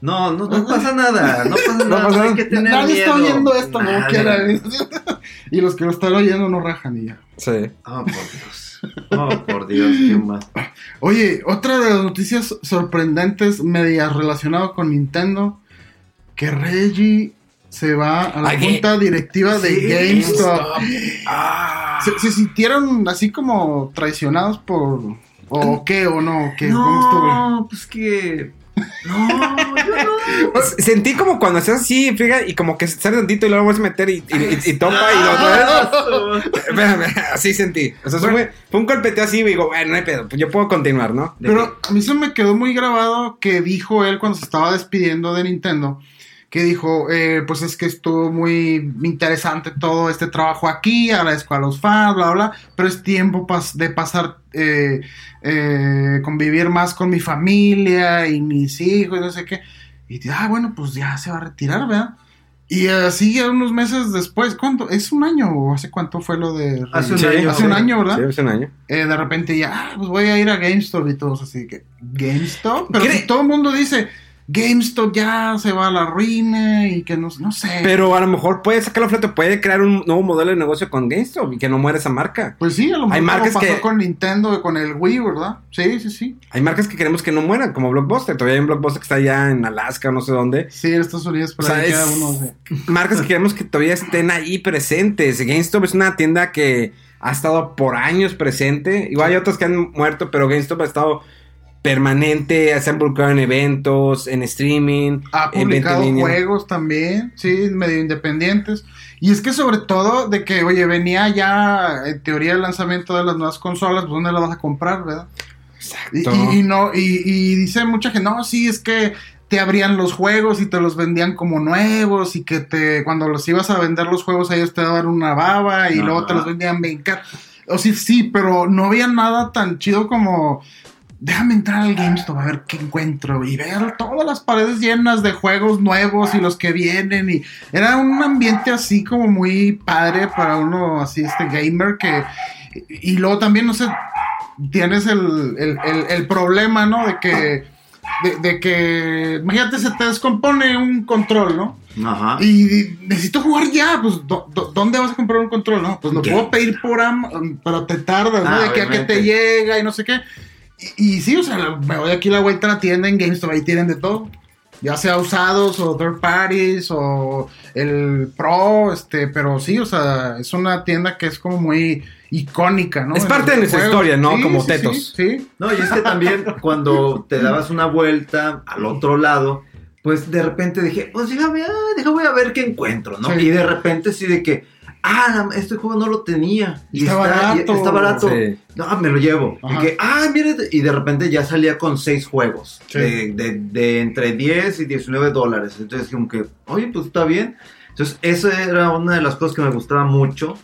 No, no, no pasa nada. No pasa nada. pasa No hay que tener Nadie está oyendo esto, como quiera. y los que lo están oyendo no rajan y ya. Sí. Oh, por Dios. Oh, por Dios, qué más. Oye, otra de las noticias sorprendentes, medias relacionado con Nintendo, que Reggie se va a la Ay, junta directiva de Sí, GameStop. Ah. ¿Se, se sintieron así como traicionados por... ¿O qué? ¿O no? ¿Qué? ¿Cómo estuvo? No, pues que. No, yo no. Sentí como cuando estás así, friega, y como que sale tantito y luego vuelves a meter y, y, y- y topa y lo vez. Espérame, así sentí. O sea, eso fue, fue un golpeteo así y digo, bueno, no hay pedo, pues yo puedo continuar, ¿no? De Pero a mí se me quedó muy grabado que dijo él cuando se estaba despidiendo de Nintendo, que dijo, eh, pues es que estuvo muy interesante todo este trabajo aquí, agradezco a los fans, bla, bla, pero es tiempo pas- de pasar, eh, eh, convivir más con mi familia y mis hijos no sé qué. Y dije, ah, bueno, pues ya se va a retirar, ¿verdad? Y así unos meses después, ¿cuánto? ¿Es un año o hace cuánto fue lo de... Hace un Sí, año. Hace un año, ¿verdad? Sí, hace un año. eh, de repente ya, ah, pues voy a ir a GameStop y todos así que, ¿GameStop? Pero ¿Cree- si todo el mundo dice, GameStop ya se va a la ruina y que no, no sé. Pero a lo mejor puede sacarlo a flote, puede crear un nuevo modelo de negocio con GameStop y que no muera esa marca. Pues sí, a lo Hay mejor marcas como pasó que- con Nintendo y con el Wii, ¿verdad? Sí, sí, sí. Hay marcas que queremos que no mueran, como Blockbuster. Todavía hay un Blockbuster que está allá en Alaska, no sé dónde. Sí, en Estados Unidos, pero O sea, ahí queda es- uno. Marcas que queremos que todavía estén ahí presentes. GameStop es una tienda que ha estado por años presente. Igual hay otras que han muerto, pero GameStop ha estado permanente, se ha involucrado en eventos, en streaming, Ha publicado juegos también, sí, medio independientes. Y es que sobre todo de que, oye, venía ya en teoría el lanzamiento de las nuevas consolas, pues ¿dónde las vas a comprar, verdad? Exacto. y- y no, y, y dice mucha gente, no, sí, es que te abrían los juegos y te los vendían como nuevos y que te cuando los ibas a vender los juegos ellos te daban una baba y luego te los vendían bien caro. O sí, sí, pero no había nada tan chido como déjame entrar al GameStop a ver qué encuentro y ver todas las paredes llenas de juegos nuevos y los que vienen y era un ambiente así como muy padre para uno así este gamer que y luego también no sé tienes el, el, el- el problema no de que de, de que imagínate se te descompone un control no Ajá. y necesito jugar ya, pues ¿dó- dó- ¿dónde vas a comprar un control? No, pues lo puedo pedir por Amazon, pero te tardas, ¿no? Ah, De aquí a que te llega y no sé qué. Y, y sí, o sea, me voy aquí a la vuelta a la tienda en GameStop, ahí tienen de todo. Ya sea usados o third parties o el Pro, este, pero sí, o sea, es una tienda que es como muy icónica, ¿no? Es parte de nuestra historia, ¿no? Sí, Como sí, tetos. Sí, sí. No, y es que también cuando te dabas una vuelta al otro lado, pues de repente dije, pues déjame, ah, déjame a ver qué encuentro, ¿no? Sí. Y de repente sí de que, ah, este juego no lo tenía. Y Está barato. y está barato. Sí. No, me lo llevo. Y que, ah, mire, y de repente ya salía con seis juegos. Sí. De, de- de entre 10 y 19 dólares. Entonces, como que, oye, pues está bien. Entonces, eso era una de las cosas que me gustaba mucho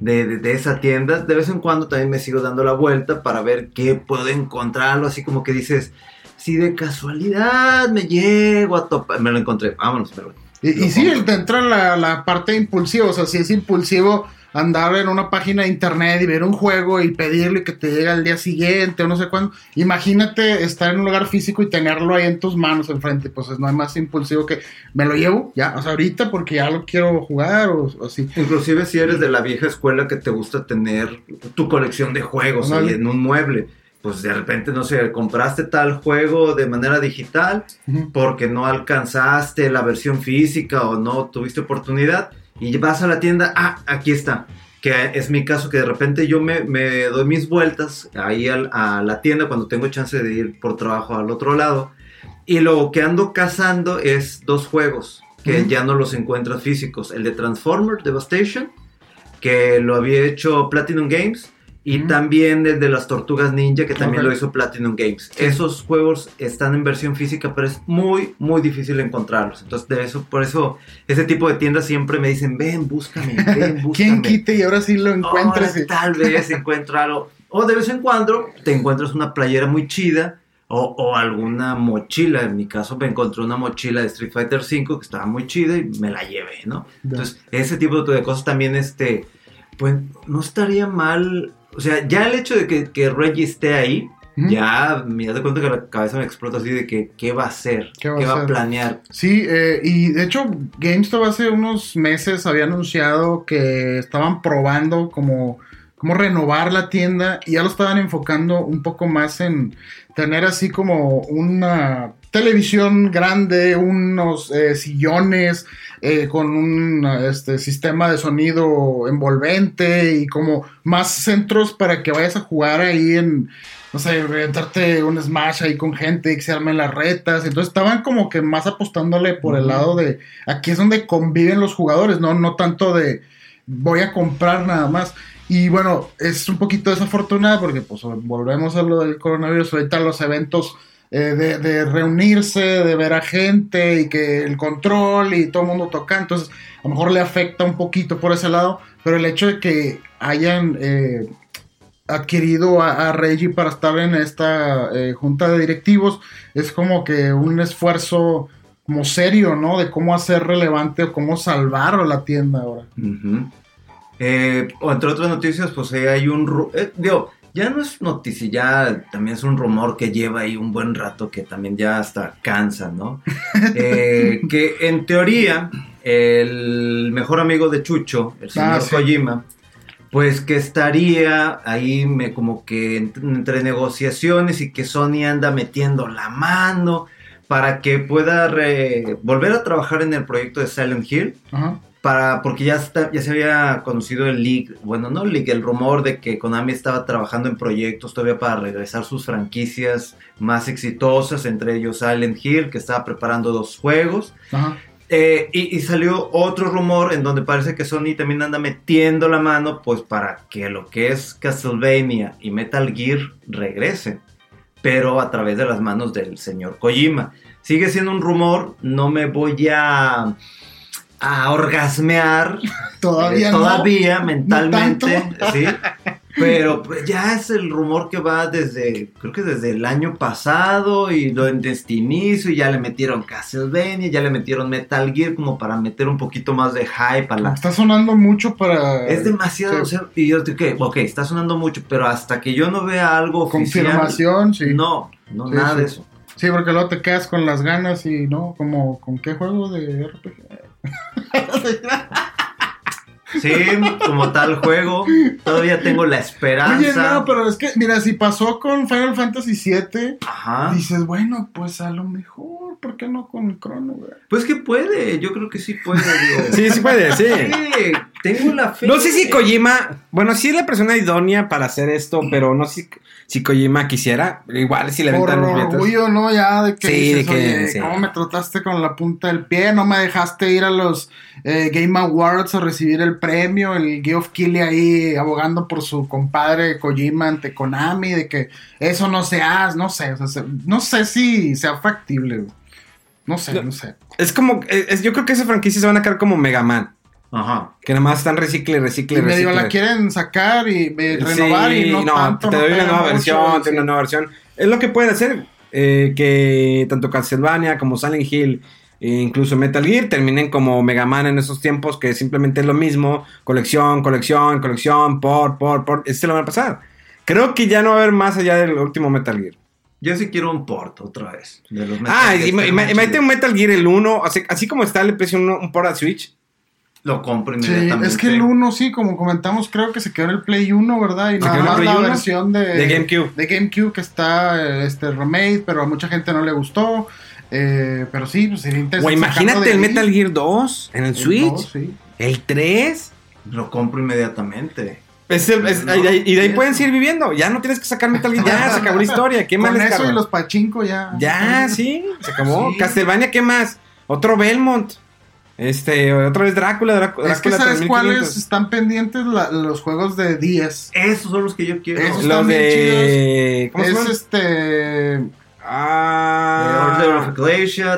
de, de- de esa tienda. De vez en cuando también me sigo dando la vuelta para ver qué puedo encontrarlo. Así como que dices, si de casualidad me llego a topar, me lo encontré, vámonos, pero... Y, y sí, te entra la, la parte impulsiva, o sea, si es impulsivo andar en una página de internet y ver un juego y pedirlo y que te llegue al día siguiente o no sé cuándo. Imagínate estar en un lugar físico y tenerlo ahí en tus manos enfrente, pues no hay más impulsivo que me lo llevo ya, o sea, ahorita porque ya lo quiero jugar o, o así. Inclusive si eres de la vieja escuela que te gusta tener tu colección de juegos ahí en un mueble, pues de repente, no sé, compraste tal juego de manera digital porque no alcanzaste la versión física o no tuviste oportunidad y vas a la tienda, ah, aquí está. Que es mi caso que de repente yo me, me doy mis vueltas ahí al- a la tienda cuando tengo chance de ir por trabajo al otro lado. Y lo que ando cazando es dos juegos que ya no los encuentras físicos. El de Transformer Devastation, que lo había hecho Platinum Games. Y también el de las Tortugas Ninja, que también lo hizo Platinum Games. Esos juegos están en versión física, pero es muy, muy difícil encontrarlos. Entonces, de eso, por eso, ese tipo de tiendas siempre me dicen, ven, búscame, ven, búscame. ¿Quién quite y ahora sí lo encuentres? Ahora tal vez encuentro algo. O de vez en cuando te encuentras una playera muy chida o, o alguna mochila. En mi caso me encontré una mochila de Street Fighter V que estaba muy chida y me la llevé, ¿no? Entonces, ese tipo de cosas también, este, pues no estaría mal. O sea, ya el hecho de que, que Reggie esté ahí, ya me das cuenta que la cabeza me explota así de que qué va a hacer, ¿Qué qué va va, a planear. Sí, eh, y de hecho GameStop hace unos meses había anunciado que estaban probando como, como renovar la tienda y ya lo estaban enfocando un poco más en tener así como una televisión grande, unos eh, sillones eh, con un este, sistema de sonido envolvente y como más centros para que vayas a jugar ahí en, no sé, reventarte un smash ahí con gente y que se armen las retas. Entonces estaban como que más apostándole por el lado de aquí es donde conviven los jugadores, no, no tanto de voy a comprar nada más. Y bueno, es un poquito desafortunado porque pues volvemos a lo del coronavirus, ahorita los eventos eh, de, reunirse, de ver a gente y que el control y todo el mundo toca, entonces a lo mejor le afecta un poquito por ese lado, pero el hecho de que hayan eh, adquirido a, Reggie para estar en esta eh, junta de directivos es como que un esfuerzo como serio, ¿no? De cómo hacer relevante o cómo salvar a la tienda ahora. Ujú. Eh, o entre otras noticias, pues eh, hay un... eh, digo, ya no es noticia, ya también es un rumor que lleva ahí un buen rato que también ya hasta cansa, ¿no? Eh, que en teoría el mejor amigo de Chucho, el señor Ah, sí. Kojima, pues que estaría ahí me, como que ent- entre negociaciones y que Sony anda metiendo la mano para que pueda re- volver a trabajar en el proyecto de Silent Hill Ajá. Para porque ya está, ya se había conocido el leak, bueno, no el leak, el rumor de que Konami estaba trabajando en proyectos todavía para regresar sus franquicias más exitosas, entre ellos Silent Hill, que estaba preparando dos juegos. Ajá. Eh, y, y salió otro rumor en donde parece que Sony también anda metiendo la mano, pues para que lo que es Castlevania y Metal Gear regresen, pero a través de las manos del señor Kojima. Sigue siendo un rumor, no me voy a, a orgasmear Todavía eh, no. todavía mentalmente, sí. Pero pues, ya es el rumor que va desde, creo que desde el año pasado y lo inicio y ya le metieron Castlevania, ya le metieron Metal Gear como para meter un poquito más de hype a la... Está sonando mucho para. Es demasiado, Sí. o sea, y yo digo, ok, está sonando mucho, pero hasta que yo no vea algo oficial, Confirmación, sí. no, no, Sí, nada sí. de eso. Sí, porque luego te quedas con las ganas y no, como, ¿con qué juego de RPG? Sí, como tal juego, todavía tengo la esperanza. Oye, no, pero es que, mira, si pasó con Final Fantasy VII, Ajá. dices, bueno, pues a lo mejor, ¿por qué no con Chrono, güey? Pues que puede, yo creo que sí puede, digo. Sí, sí puede, sí. Sí, tengo la fe. No sé si Kojima, bueno, sí es la persona idónea para hacer esto, pero no sé si, si Kojima quisiera. Igual si le aventan los billetes. orgullo, ¿no? Ya de que Sí, dices, de que- oye, sí. ¿cómo me trataste con la punta del pie? No me dejaste ir a los eh, Game Awards a recibir el premio, el Geoff Keighley ahí abogando por su compadre Kojima ante Konami, de que eso no se hace, no sé, o sea, se- no sé si sea factible. No sé, No. no sé. Es como, es- yo creo que esas franquicias se van a quedar como Mega Man. Ajá. Que nada más están recicle, recicle, Y medio recicle. la quieren sacar y renovar Sí, y no, tanto. te no doy una nueva mucho, versión, te doy sí. una nueva versión. Es lo que pueden hacer. eh, que tanto Castlevania como Silent Hill e incluso Metal Gear terminen como Mega Man en esos tiempos que simplemente es lo mismo, colección, colección, colección, por, por, por, este lo va a pasar. Creo que ya no va a haber más allá del último Metal Gear. Yo sí quiero un port otra vez. De los Metal Ah, y, y y mete un Metal Gear el 1, así, así como está le precio un, un port a Switch. Lo compro Sí, inmediatamente. es que el 1 sí, como comentamos, creo que se quedó en el Play 1, ¿verdad? Y Se nada más la 1 versión de, de GameCube. de GameCube que está este remake, pero a mucha gente no le gustó. Eh, pero sí, pues sería interesante. O imagínate el ahí. Metal Gear 2 en el El Switch. sí. El 3. Lo compro inmediatamente. Es el- es- No, y de ahí- y de ahí eso. pueden seguir viviendo. Ya no tienes que sacar Metal Gear. Ya se acabó la historia. ¿Qué más Con les eso y los pachinko ya. Ya, sí, se acabó. Sí. Castlevania, ¿qué más? Otro Belmont. Este, otra vez Drácula, Drá- Drácula Es que sabes 3500. cuáles están pendientes La- los juegos de 10. Esos son los que yo quiero. Esos Eh, Los están bien de. ¿Cómo se Es este. Ah. Order of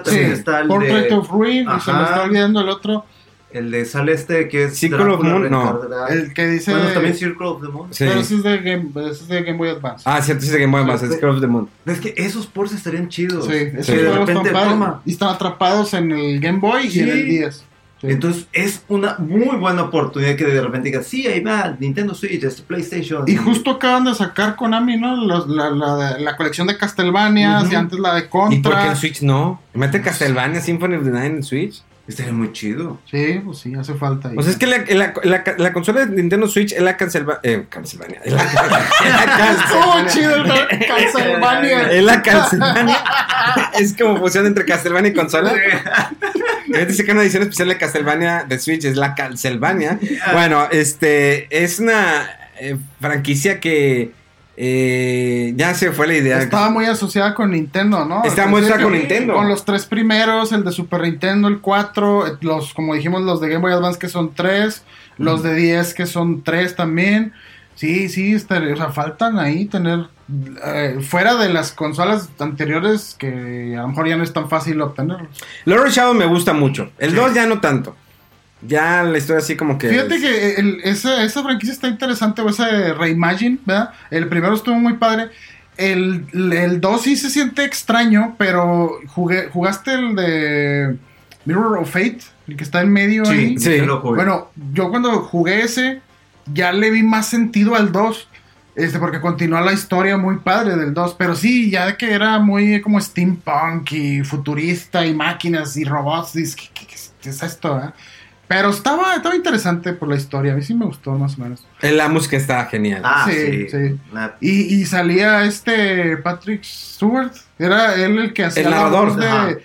también Sí, está el Portrait de, of Ruin, y se me está olvidando el otro. El de sale este que es Circle of Moon, no. El que dice. Bueno, también Circle of the Moon. Sí. Pero ese es de Game, ese es de Game Boy Advance. Ah, cierto, sí, se Game Boy Advance, es Call of the Moon. Es que esos ports estarían chidos. Sí, esos Sí. Que de repente toma. Y están atrapados en el Game Boy y en el 10. Sí. Entonces es una muy buena oportunidad que de repente digas, sí, ahí va, Nintendo Switch, este PlayStation. Y justo acaban de sacar Konami, ¿no? Los- la, la- la colección de Castlevania y antes la de ¿Y por qué Contra. en Switch no? Mete Castlevania Symphony of the Night en Switch. Estaría muy chido. Sí, pues sí, hace falta. ahí. O sea, es que la, la, la, la consola de Nintendo Switch es la. Eh, Castlevania. Es la, Castlevania. chido el Castlevania. Es la Castlevania. es como fusión entre Castlevania y consola. Ahorita dice que una edición especial de Castlevania de Switch es la Castlevania. Bueno, este es una eh, franquicia que eh, ya se fue la idea. Estaba muy asociada con Nintendo, ¿no? Estaba muy asociada con Nintendo. Con los tres primeros, el de Super Nintendo, el 4, eh, los, como dijimos, los de Game Boy Advance que son tres, los de 10 que son tres también. Sí, sí, estaría- o sea, faltan ahí tener, eh, fuera de las consolas anteriores que a lo mejor ya no es tan fácil obtenerlos. Lord Shadow me gusta mucho. El 2 ya no tanto. Ya la historia así como que. Fíjate que el- esa, esa franquicia está interesante, o ese Reimagine, ¿verdad? El primero estuvo muy padre. El, el 2 sí se siente extraño, pero jugué, jugaste el de Mirror of Fate, el que está en medio ahí. sí. lo jugué. Bueno, yo cuando jugué ese, ya le vi más sentido al 2. Este, porque continúa la historia muy padre del 2. Pero sí, ya que era muy como steampunk y futurista y máquinas y robots. dices, ¿Qué, qué- qué es esto? eh? Pero estaba, estaba interesante por la historia. A mí sí me gustó más o menos. La música está genial. Ah, Sí, sí. Y, y salía este Patrick Stewart. Era él el que hacía El la narrador, de.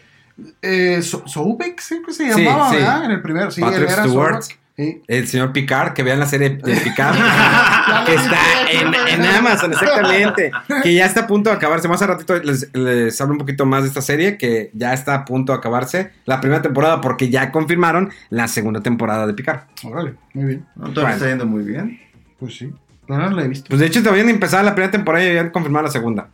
Eh, So- Sobeck, siempre se Sí, llamaba, sí. ¿verdad? En el primero. Sí, Patrick él era Stewart. Sobek. Sí. El señor Picard, que vean la serie de Picard, que está en, en Amazon, exactamente. Que ya está a punto de acabarse. Más a ratito les, les hablo un poquito más de esta serie, que ya está a punto de acabarse la primera temporada, porque ya confirmaron la segunda temporada de Picard. Órale, muy bien. No, Bueno. está yendo muy bien. Pues sí. No, no la he visto. Pues de hecho, todavía ni empezaba la primera temporada y habían confirmado la segunda.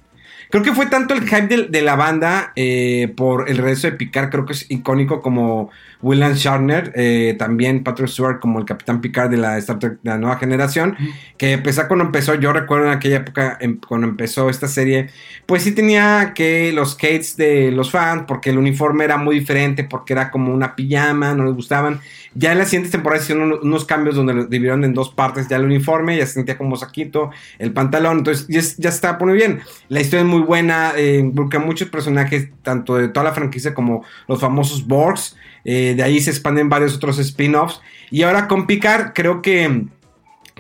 Creo que fue tanto el hype de, de la banda eh, por el regreso de Picard, creo que es icónico como William Shatner, eh, también Patrick Stewart como el Capitán Picard de la Star Trek de la nueva generación, que empezó cuando empezó, yo recuerdo en aquella época em- cuando empezó esta serie, pues sí tenía que los hates de los fans, porque el uniforme era muy diferente, porque era como una pijama, no les gustaban. Ya en las siguientes temporadas hicieron unos, cambios donde lo dividieron en dos partes ya el uniforme, ya se sentía como saquito, el pantalón, entonces ya, ya está muy bien. La historia es muy buena, eh, involucra muchos personajes, tanto de toda la franquicia como los famosos Borgs, eh, de ahí se expanden varios otros spin-offs. Y ahora con Picard, creo que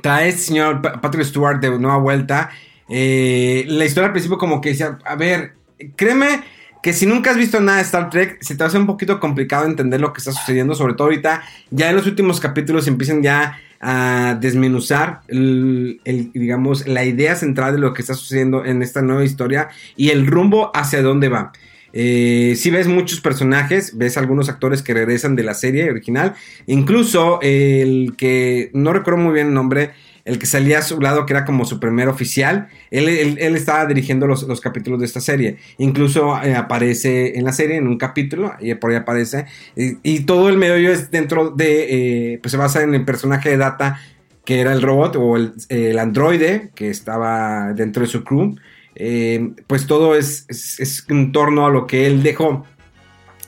trae este señor Pa- Patrick Stewart de nueva vuelta. Eh, la historia al principio como que decía, a ver, créeme que si nunca has visto nada de Star Trek, se te hacer un poquito complicado entender lo que está sucediendo, sobre todo ahorita, ya en los últimos capítulos empiezan ya a desmenuzar digamos, la idea central de lo que está sucediendo en esta nueva historia y el rumbo hacia dónde va. Eh, si ves muchos personajes, ves algunos actores que regresan de la serie original, incluso el que no recuerdo muy bien el nombre, el que salía a su lado, que era como su primer oficial, él, él- estaba dirigiendo los, los capítulos de esta serie. Incluso eh, aparece en la serie, en un capítulo, y por ahí aparece. Y, y todo el medio es dentro de, eh, pues se basa en el personaje de Data, que era el robot o el, el androide que estaba dentro de su crew. Eh, pues todo es, es, es en torno a lo que él dejó.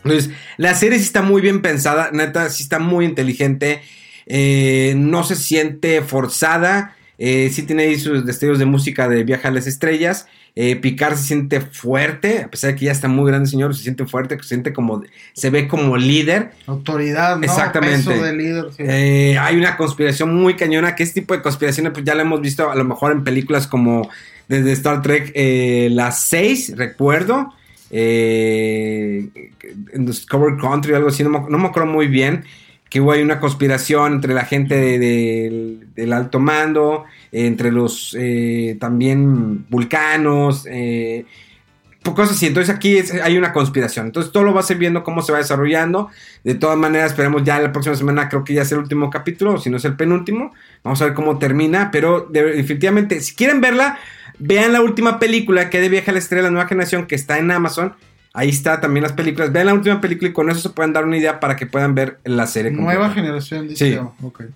Entonces, la serie sí está muy bien pensada, neta, sí está muy inteligente, eh, no se siente forzada, eh, sí tiene ahí sus destellos de música de Viaja a las Estrellas. Picard se siente fuerte, a pesar de que ya está muy grande, señor, se siente fuerte, se siente como, se ve como líder. Autoridad, ¿no? Exactamente. Peso de líder, sí. Hay una conspiración muy cañona, que este tipo de conspiraciones pues ya la hemos visto a lo mejor en películas como desde Star Trek eh, las 6, recuerdo, eh, Discover Country algo así, no me, acuerdo muy bien, que hubo ahí una conspiración entre la gente de- del- alto mando, entre los eh, también vulcanos, eh, cosas así. Entonces aquí hay una conspiración. Entonces todo lo vas a ir viendo cómo se va desarrollando. De todas maneras, esperemos ya la próxima semana, creo que ya es el último capítulo, o si no es el penúltimo. Vamos a ver cómo termina. Pero de- definitivamente, si quieren verla, vean la última película que de Viaje a la Estrella, la nueva generación, que está en Amazon. Ahí está también las películas. Vean la última película y con eso se pueden dar una idea para que puedan ver la serie. Nueva completa. generación, dice. Sí.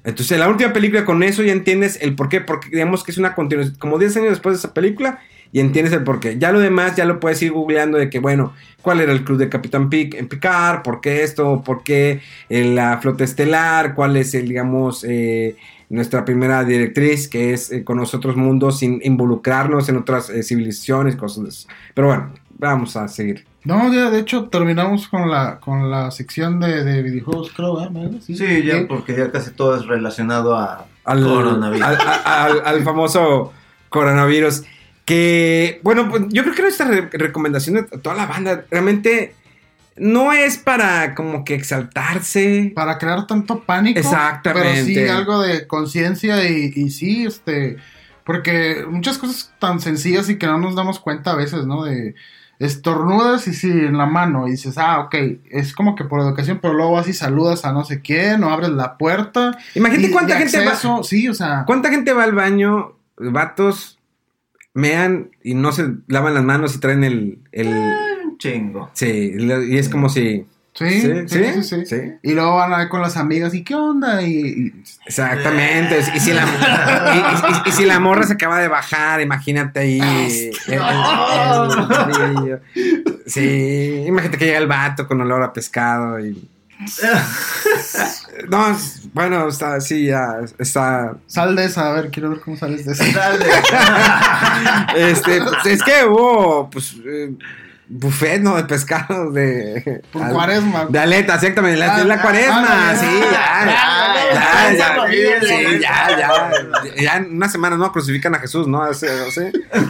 Entonces, la última película con eso ya entiendes el por qué, porque digamos que es una continuación, como 10 años después de esa película, y entiendes el por qué. Ya lo demás ya lo puedes ir googleando de que, bueno, cuál era el club de Capitán Pic en Picard, por qué esto, por qué eh, la flota estelar, cuál es el, digamos, eh, nuestra primera directriz, que es eh, con los otros mundos sin involucrarnos en otras eh, civilizaciones, cosas de eso. Pero bueno, vamos a seguir. No, ya de hecho terminamos con la con la sección de, de videojuegos, creo, ¿eh? Sí, ya, porque ya casi todo es relacionado a al, coronavirus. al, al- al famoso coronavirus. Que, bueno, pues yo creo que nuestra re- recomendación de toda la banda realmente no es para como que exaltarse. Para crear tanto pánico. Exactamente. Pero sí algo de conciencia y, y sí, este. Porque muchas cosas tan sencillas y que no nos damos cuenta a veces, ¿no? De estornudas y sí, en la mano y dices, ah, ok, es como que por educación, pero luego vas y saludas a no sé quién o abres la puerta. Imagínate y cuánta gente va- Sí, o sea. ¿Cuánta gente va al baño, vatos, mean y no se lavan las manos y traen el... el Un chingo. sí, y es como si... Sí, sí, Sí, sí, sí, sí. Y luego van a ver con las amigas y qué onda y, y- Exactamente. Y si, la, y- y- y- y si la morra se acaba de bajar, imagínate ahí. el- el- el- sí, imagínate que llega el vato con olor a pescado y. No, bueno, está, sí, ya, está. sal de esa, a ver, quiero ver cómo sales de esa. Dale. Este, pues, es que hubo, pues, eh, buffet, ¿no? De pescado, de. Por al- cuaresma. De aleta, exactamente, la, Ah, de la cuaresma, ah, sí, ah, ya, ah, ya, ya, ah, sí, ya, ya, ya, en una semana no crucifican a Jesús, ¿no? O sea,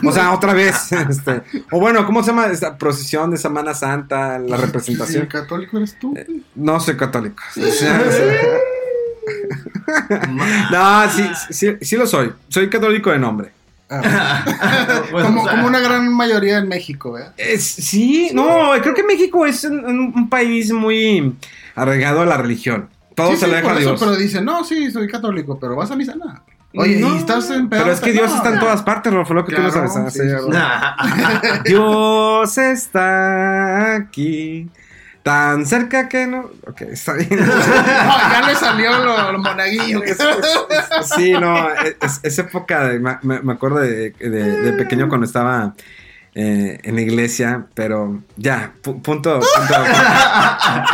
o sea, otra vez, este, o bueno, ¿cómo se llama esta procesión de Semana Santa, la representación? católico eres tú. No soy católico. No, sí, sí, sí lo soy, soy católico de nombre. Bueno, como, o sea, como una gran mayoría en México, ¿verdad? Es- sí, no, creo que México es un, un país muy arraigado a la religión. Todo Sí, se sí, lo deja a eso, Dios. pero dice, no, sí, soy católico, pero vas a misa, nada. Oye, No, y estás en Pero es que Dios está en todas partes, Rolfo, lo que tú no sabes. algo. sí. Dios está aquí, tan cerca que no. Ok, está bien. No, ya le salió lo, lo monaguillo. que Es- es- sí, no, es, es época, de, me, me acuerdo de, de- de pequeño cuando estaba eh, en la iglesia, pero ya, pu- punto, punto,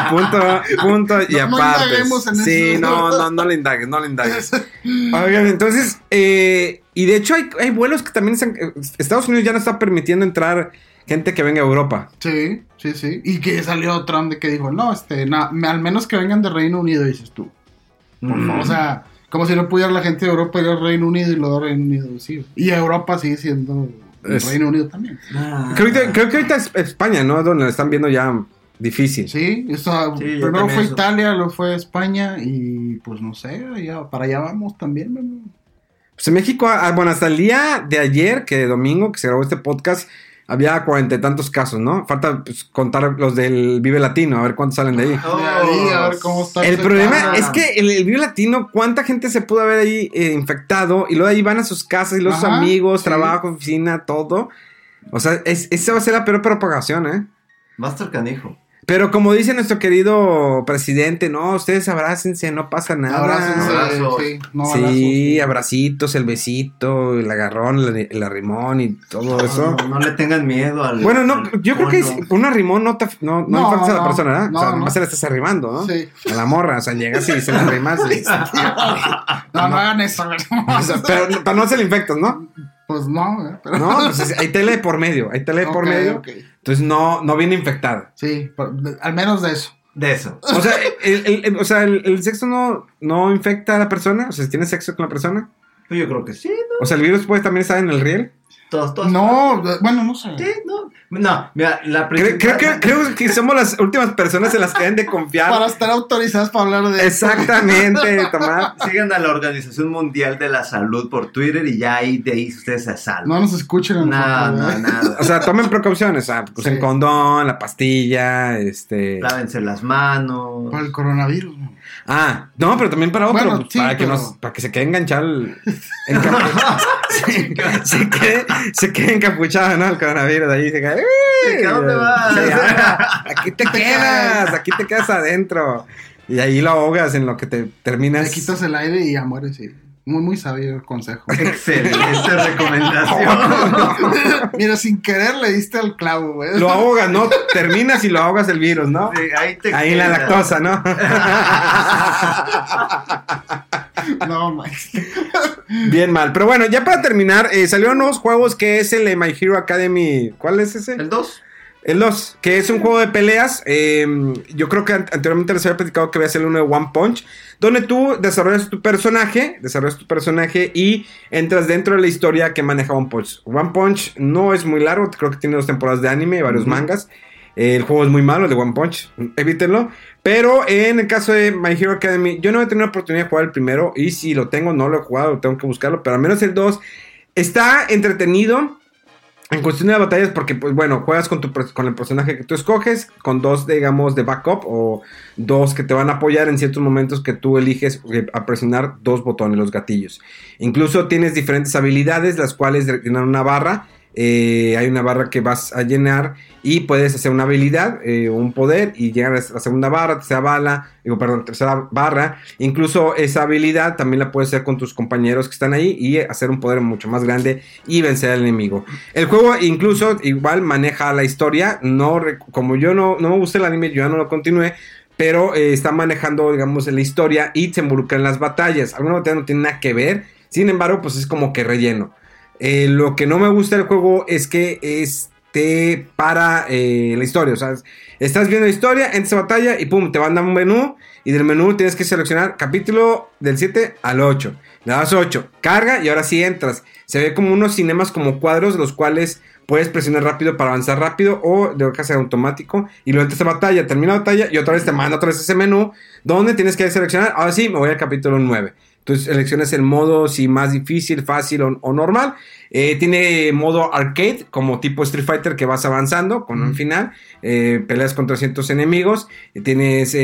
punto, punto y No- aparte. sí, no, no, no le indagues, no le indagues. Oigan, entonces, eh, y de hecho hay, hay vuelos que también están, eh, Estados Unidos ya no está permitiendo entrar gente que venga a Europa. Sí, sí, sí. Y que salió Trump de que dijo, no, este, na- me- al menos que vengan de Reino Unido, dices tú. Mm. O sea, como si no pudiera la gente de Europa ir al Reino Unido y lo de Reino Unido, sí. Y Europa sigue siendo Es- Reino Unido también. Creo, que, creo que ahorita es España, ¿no? Donde están viendo ya difícil. Sí, eso, Sí, primero fue eso. Italia, luego fue España y pues no sé, ya, para allá vamos también. ¿no? Pues en México, ah, bueno, hasta el día de ayer, que domingo, que se grabó este podcast, había cuarenta y tantos casos, ¿no? Falta pues, contar los del Vive Latino, a ver cuántos salen de ahí. De ahí, a ver cómo está. El problema es que el, el Vive Latino, ¿cuánta gente se pudo haber ahí eh, infectado? Y luego de ahí van a sus casas y los Ajá, amigos, sí. trabajo, oficina, todo. O sea, es, esa va a ser la peor propagación, ¿eh? Va a estar canijo. Pero como dice nuestro querido presidente, no, ustedes abrácense, no pasa nada. Abrácense, Abrazos. sí, no sí, abracitos, el besito, el agarrón, el, el arrimón y todo eso. No, no le tengan miedo al. Bueno, no, al yo creo que es- un arrimón no, te, no, no, No, infartas a la persona, ¿verdad? no, o sea, nomás se la estás arrimando, ¿no? Sí. A la morra, o sea, llegas y se la arrimas. y- No, no hagan eso. o sea, pero, pero no se le infectas, ¿no? Pues no, ¿eh? pero... No, pues es- hay tele por medio, hay tele por Ok, medio. ok. Entonces no, no viene infectada. Sí, por- al menos de eso. De eso. O sea, el, el- el- o sea, el, el sexo no, no infecta a la persona. O sea, si tienes sexo con la persona. Yo creo que sí, ¿no? O sea, el virus puede también estar en el riel. Todos, todos. No, de- bueno, no sé. Sí, no. No, mira, la Creo, creo que, creo que somos las últimas personas en las que deben de confiar. Para estar autorizadas para hablar de. Exactamente, Tomás. Sigan a la Organización Mundial de la Salud por Twitter y ya ahí de ahí ustedes se salvan. No nos escuchen en No, ¿eh? nada. O sea, tomen precauciones. O sea, usen Sí. condón, la pastilla, este. Lávense las manos. Por el coronavirus. Ah, no, pero también para otro. Bueno, sí, para, que pero- nos, para que se quede enganchado. el- encapu- se, se quede, se quede encapuchado, ¿no? El coronavirus. Ahí se queda. ¿A dónde vas? Ah, aquí te quedas. Aquí te quedas adentro. Y ahí lo ahogas en lo que te terminas. Le quitas el aire y ya mueres, sí. Muy, muy sabio el consejo. Excelente recomendación. Mira, sin querer le diste al clavo, güey. Lo ahogas, ¿no? Terminas y lo ahogas el virus, ¿no? Sí, ahí te Ahí en la lactosa, ¿no? No, Max. Bien mal. Pero bueno, ya para terminar, eh, salieron nuevos juegos que es el de My Hero Academy. ¿Cuál es ese? El 2. El 2, que es un juego de peleas. eh, yo creo que an- anteriormente les había platicado que voy a hacer uno de One Punch. Donde tú desarrollas tu personaje. Desarrollas tu personaje y entras dentro de la historia que maneja One Punch. One Punch no es muy largo. Creo que tiene dos temporadas de anime y varios mangas. Eh, el juego es muy malo, el de One Punch. Evítenlo. Pero en el caso de My Hero Academy, yo no he tenido la oportunidad de jugar el primero. Y si lo tengo, no lo he jugado, tengo que buscarlo. Pero al menos el 2 está entretenido. En cuestión de batallas, porque, pues bueno, juegas con, tu, con el personaje que tú escoges, con dos, digamos, de backup o dos que te van a apoyar en ciertos momentos que tú eliges eh, a presionar dos botones, los gatillos. Incluso tienes diferentes habilidades, las cuales llenan una barra. Eh, hay una barra que vas a llenar y puedes hacer una habilidad, eh, un poder y llegar a la segunda barra, tercera bala, digo, perdón, tercera barra. Incluso esa habilidad también la puedes hacer con tus compañeros que están ahí y hacer un poder mucho más grande y vencer al enemigo. El juego incluso igual maneja la historia, no como yo no, no me gusta el anime, yo ya no lo continué. Pero eh, está manejando, digamos, la historia y se involucra en las batallas. Alguna batalla no tiene nada que ver. Sin embargo, pues es como que relleno. Eh, lo que no me gusta del juego es que este para eh, la historia. O sea, estás viendo la historia, entras a batalla y pum, te van a un menú. Y del menú tienes que seleccionar capítulo del 7 al 8. Le das 8, carga y ahora sí entras. Se ve como unos cinemas como cuadros, los cuales puedes presionar rápido para avanzar rápido o de hacer automático. Y luego entras a batalla, termina la batalla y otra vez te manda otra vez ese menú donde tienes que seleccionar. Ahora sí, me voy al capítulo 9. Entonces seleccionas el modo si más difícil, fácil o, o normal. Eh, tiene modo arcade, como tipo Street Fighter que vas avanzando con un final. Eh, peleas contra cientos enemigos. Eh, tienes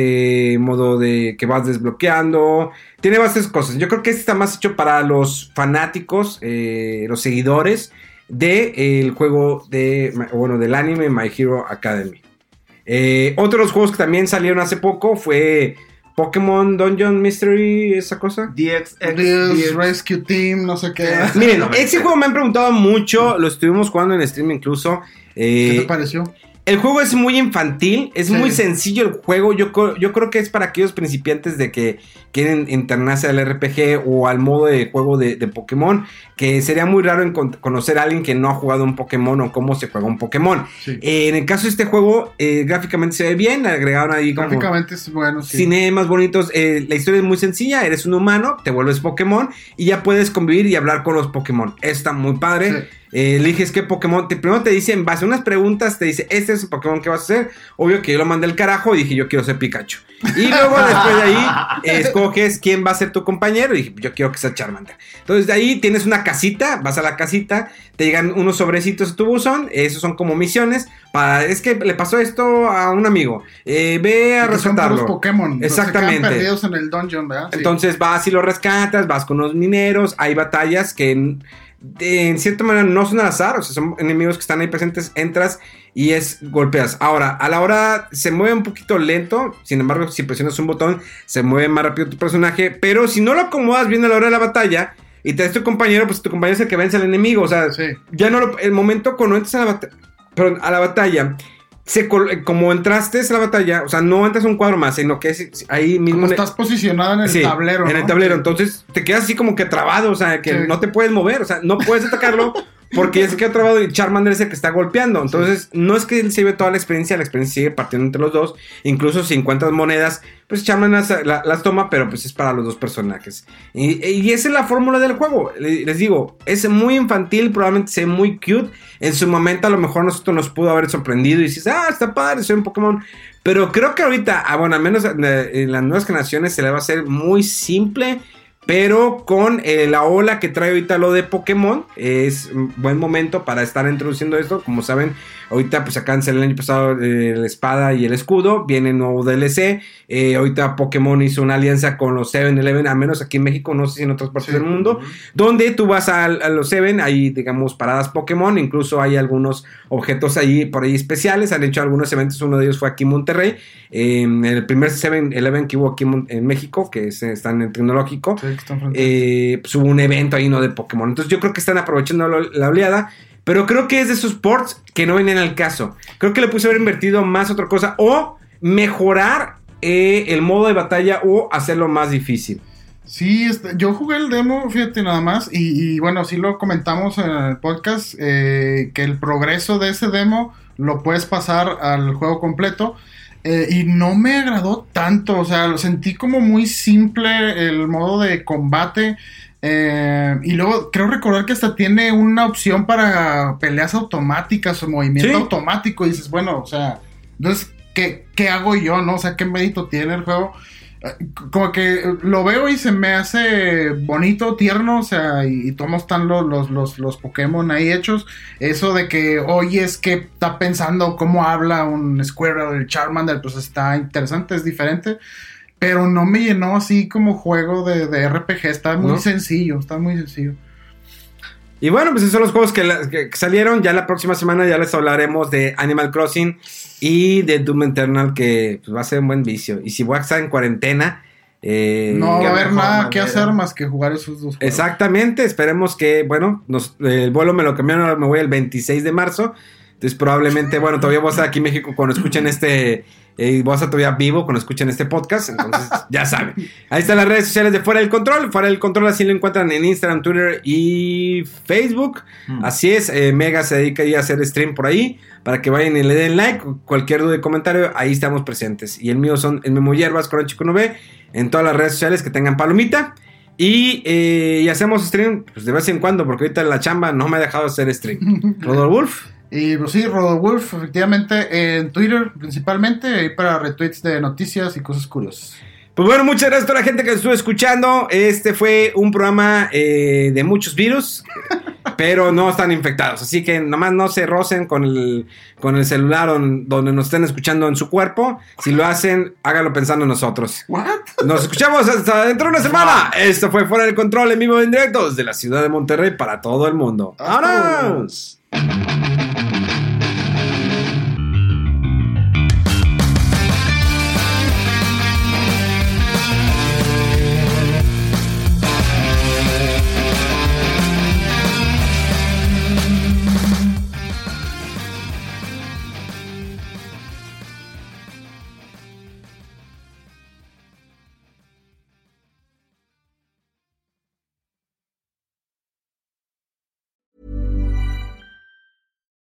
modo de que vas desbloqueando. Tiene bastantes cosas. Yo creo que este está más hecho para los fanáticos, eh, los seguidores del juego de, bueno, del anime My Hero Academy. Otro de los juegos que también salieron hace poco fue Pokémon Dungeon Mystery, esa cosa. DX, Dios, Rescue Team, no sé qué. Miren, No me ese juego me han preguntado mucho, lo estuvimos jugando en stream incluso. ¿Qué Eh, te pareció? El juego es muy infantil, es Sí. muy sencillo el juego. Yo, yo creo que es para aquellos principiantes de que quieren internarse al RPG o al modo de juego de, de Pokémon. Que sería muy raro conocer a alguien que no ha jugado un Pokémon o cómo se juega un Pokémon. Sí. Eh, en el caso de este juego, eh, gráficamente se ve bien. Agregaron ahí como Gráficamente es bueno, sí. cinemas bonitos. eh, la historia es muy sencilla. Eres un humano, te vuelves Pokémon y ya puedes convivir y hablar con los Pokémon. Está muy padre. Eh, eliges qué Pokémon. Te, primero te dice, en base a unas preguntas, te dice, este es el Pokémon que vas a hacer. Obvio que yo lo mandé al carajo y dije, yo quiero ser Pikachu. Y luego después de ahí, eh, escoges quién va a ser tu compañero. Y dije, yo quiero que sea Charmander. Entonces de ahí tienes una casita, vas a la casita, te llegan unos sobrecitos a tu buzón. Esos son como misiones. Para, es que le pasó esto a un amigo. Eh, ve a Que son rescatarlo. Pokémon. Exactamente. quedan perdidos en el dungeon, ¿verdad? Sí. Entonces vas y lo rescatas, vas con los mineros, hay batallas que de- en cierta manera no son al azar, o sea, son enemigos que están ahí presentes, entras y es golpeas. Ahora, a la hora se mueve un poquito lento, sin embargo, si presionas un botón, se mueve más rápido tu personaje, pero si no lo acomodas bien a la hora de la batalla y te das tu compañero, pues tu compañero es el que vence al enemigo, o sea, Sí. ya no lo- el momento cuando entras a la batalla, perdón, a la batalla, se col- eh, como entraste a la batalla, o sea, no entras a un cuadro más, sino que es ahí mismo Como estás posicionado en el Sí, tablero. En el tablero. Entonces te quedas así como que trabado, o sea, que Sí. no te puedes mover, o sea, no puedes atacarlo porque se queda trabado y Charmander es el que está golpeando. Entonces, no es que él se lleve toda la experiencia, la experiencia sigue partiendo entre los dos. Incluso si encuentras monedas, pues Charmander las, la- las toma, pero pues es para los dos personajes. Y, esa es la fórmula del juego. Le- Les digo, es muy infantil, probablemente sea muy cute. En su momento, a lo mejor nosotros nos pudo haber sorprendido y dices, ah, está padre, soy un Pokémon. Pero creo que ahorita, ah, bueno, al menos en, en las nuevas generaciones se le va a hacer muy simple. Pero con eh, la ola que trae ahorita lo de Pokémon, es un buen momento para estar introduciendo esto. Como saben, ahorita pues acá en el año pasado eh, la espada y el escudo, viene nuevo DLC. Eh, ahorita Pokémon hizo una alianza con los 7-Eleven, al menos aquí en México, no sé si en otras partes del mundo, donde tú vas a, a los 7, hay digamos paradas Pokémon, incluso hay algunos objetos ahí por ahí especiales, han hecho algunos eventos, uno de ellos fue aquí en Monterrey, el primer 7-Eleven que hubo aquí en, México, que es, está en el tecnológico, Sí, que eh, pues hubo un evento ahí, ¿no? De Pokémon. Entonces yo creo que están aprovechando la oleada. Pero creo que es de esos ports que no vienen al caso. Creo que le puse haber invertido más otra cosa. O mejorar eh, el modo de batalla o hacerlo más difícil. Sí, este, yo jugué el demo, fíjate nada más, y, y bueno, sí lo comentamos en el podcast, eh, que el progreso de ese demo lo puedes pasar al juego completo, eh, y no me agradó tanto, o sea, lo sentí como muy simple el modo de combate, eh, y luego creo recordar que hasta tiene una opción para peleas automáticas o movimiento Sí. automático, y dices, bueno, o sea, entonces, ¿qué, qué hago yo, no? O sea, ¿qué mérito tiene el juego? Como que lo veo y se me hace bonito, tierno, o sea, y, y cómo están los, los, los, los Pokémon ahí hechos. Eso de que, oye, es que está pensando cómo habla un Squirrel, el Charmander, pues está interesante, es diferente. Pero no me llenó así como juego de, de RPG, está muy ¿No? sencillo, está muy sencillo. Y bueno, pues esos son los juegos que, la- que- salieron. Ya la próxima semana ya les hablaremos de Animal Crossing y de Doom Eternal, que pues, va a ser un buen vicio. Y si voy a estar en cuarentena... eh, No va a haber nada que hacer más que jugar esos dos juegos. Exactamente, esperemos que, bueno, nos- el vuelo me lo cambiaron, ahora me voy el 26 de marzo. Entonces probablemente, bueno, todavía voy a estar aquí en México cuando escuchen este, eh, a estar todavía vivo cuando escuchen este podcast, entonces ya saben. Ahí están las redes sociales de Fuera del Control, Fuera del Control así lo encuentran en Instagram, Twitter y Facebook. Mm. Así es, eh, Mega se dedica ahí a hacer stream por ahí, para que vayan y le den like, cualquier duda y comentario, ahí estamos presentes. Y el mío son el Memo Hierbas con Chico Nube, en todas las redes sociales que tengan palomita. Y, eh, y hacemos stream pues, de vez en cuando, porque ahorita la chamba no me ha dejado hacer stream. Rodolfo Wolf. Y pues sí, Rodowulf, efectivamente, en Twitter principalmente, ahí para retweets de noticias y cosas curiosas. Pues bueno, muchas gracias a toda la gente que estuvo escuchando. Este fue un programa eh, de muchos virus, pero no están infectados. Así que nomás no se rocen con el, con el celular don- donde nos estén escuchando en su cuerpo. Si lo hacen, háganlo pensando en nosotros. ¿What? Nos escuchamos hasta dentro de una semana. Esto fue Fuera del Control en vivo y en directo desde la ciudad de Monterrey para todo el mundo. ¡Vámonos!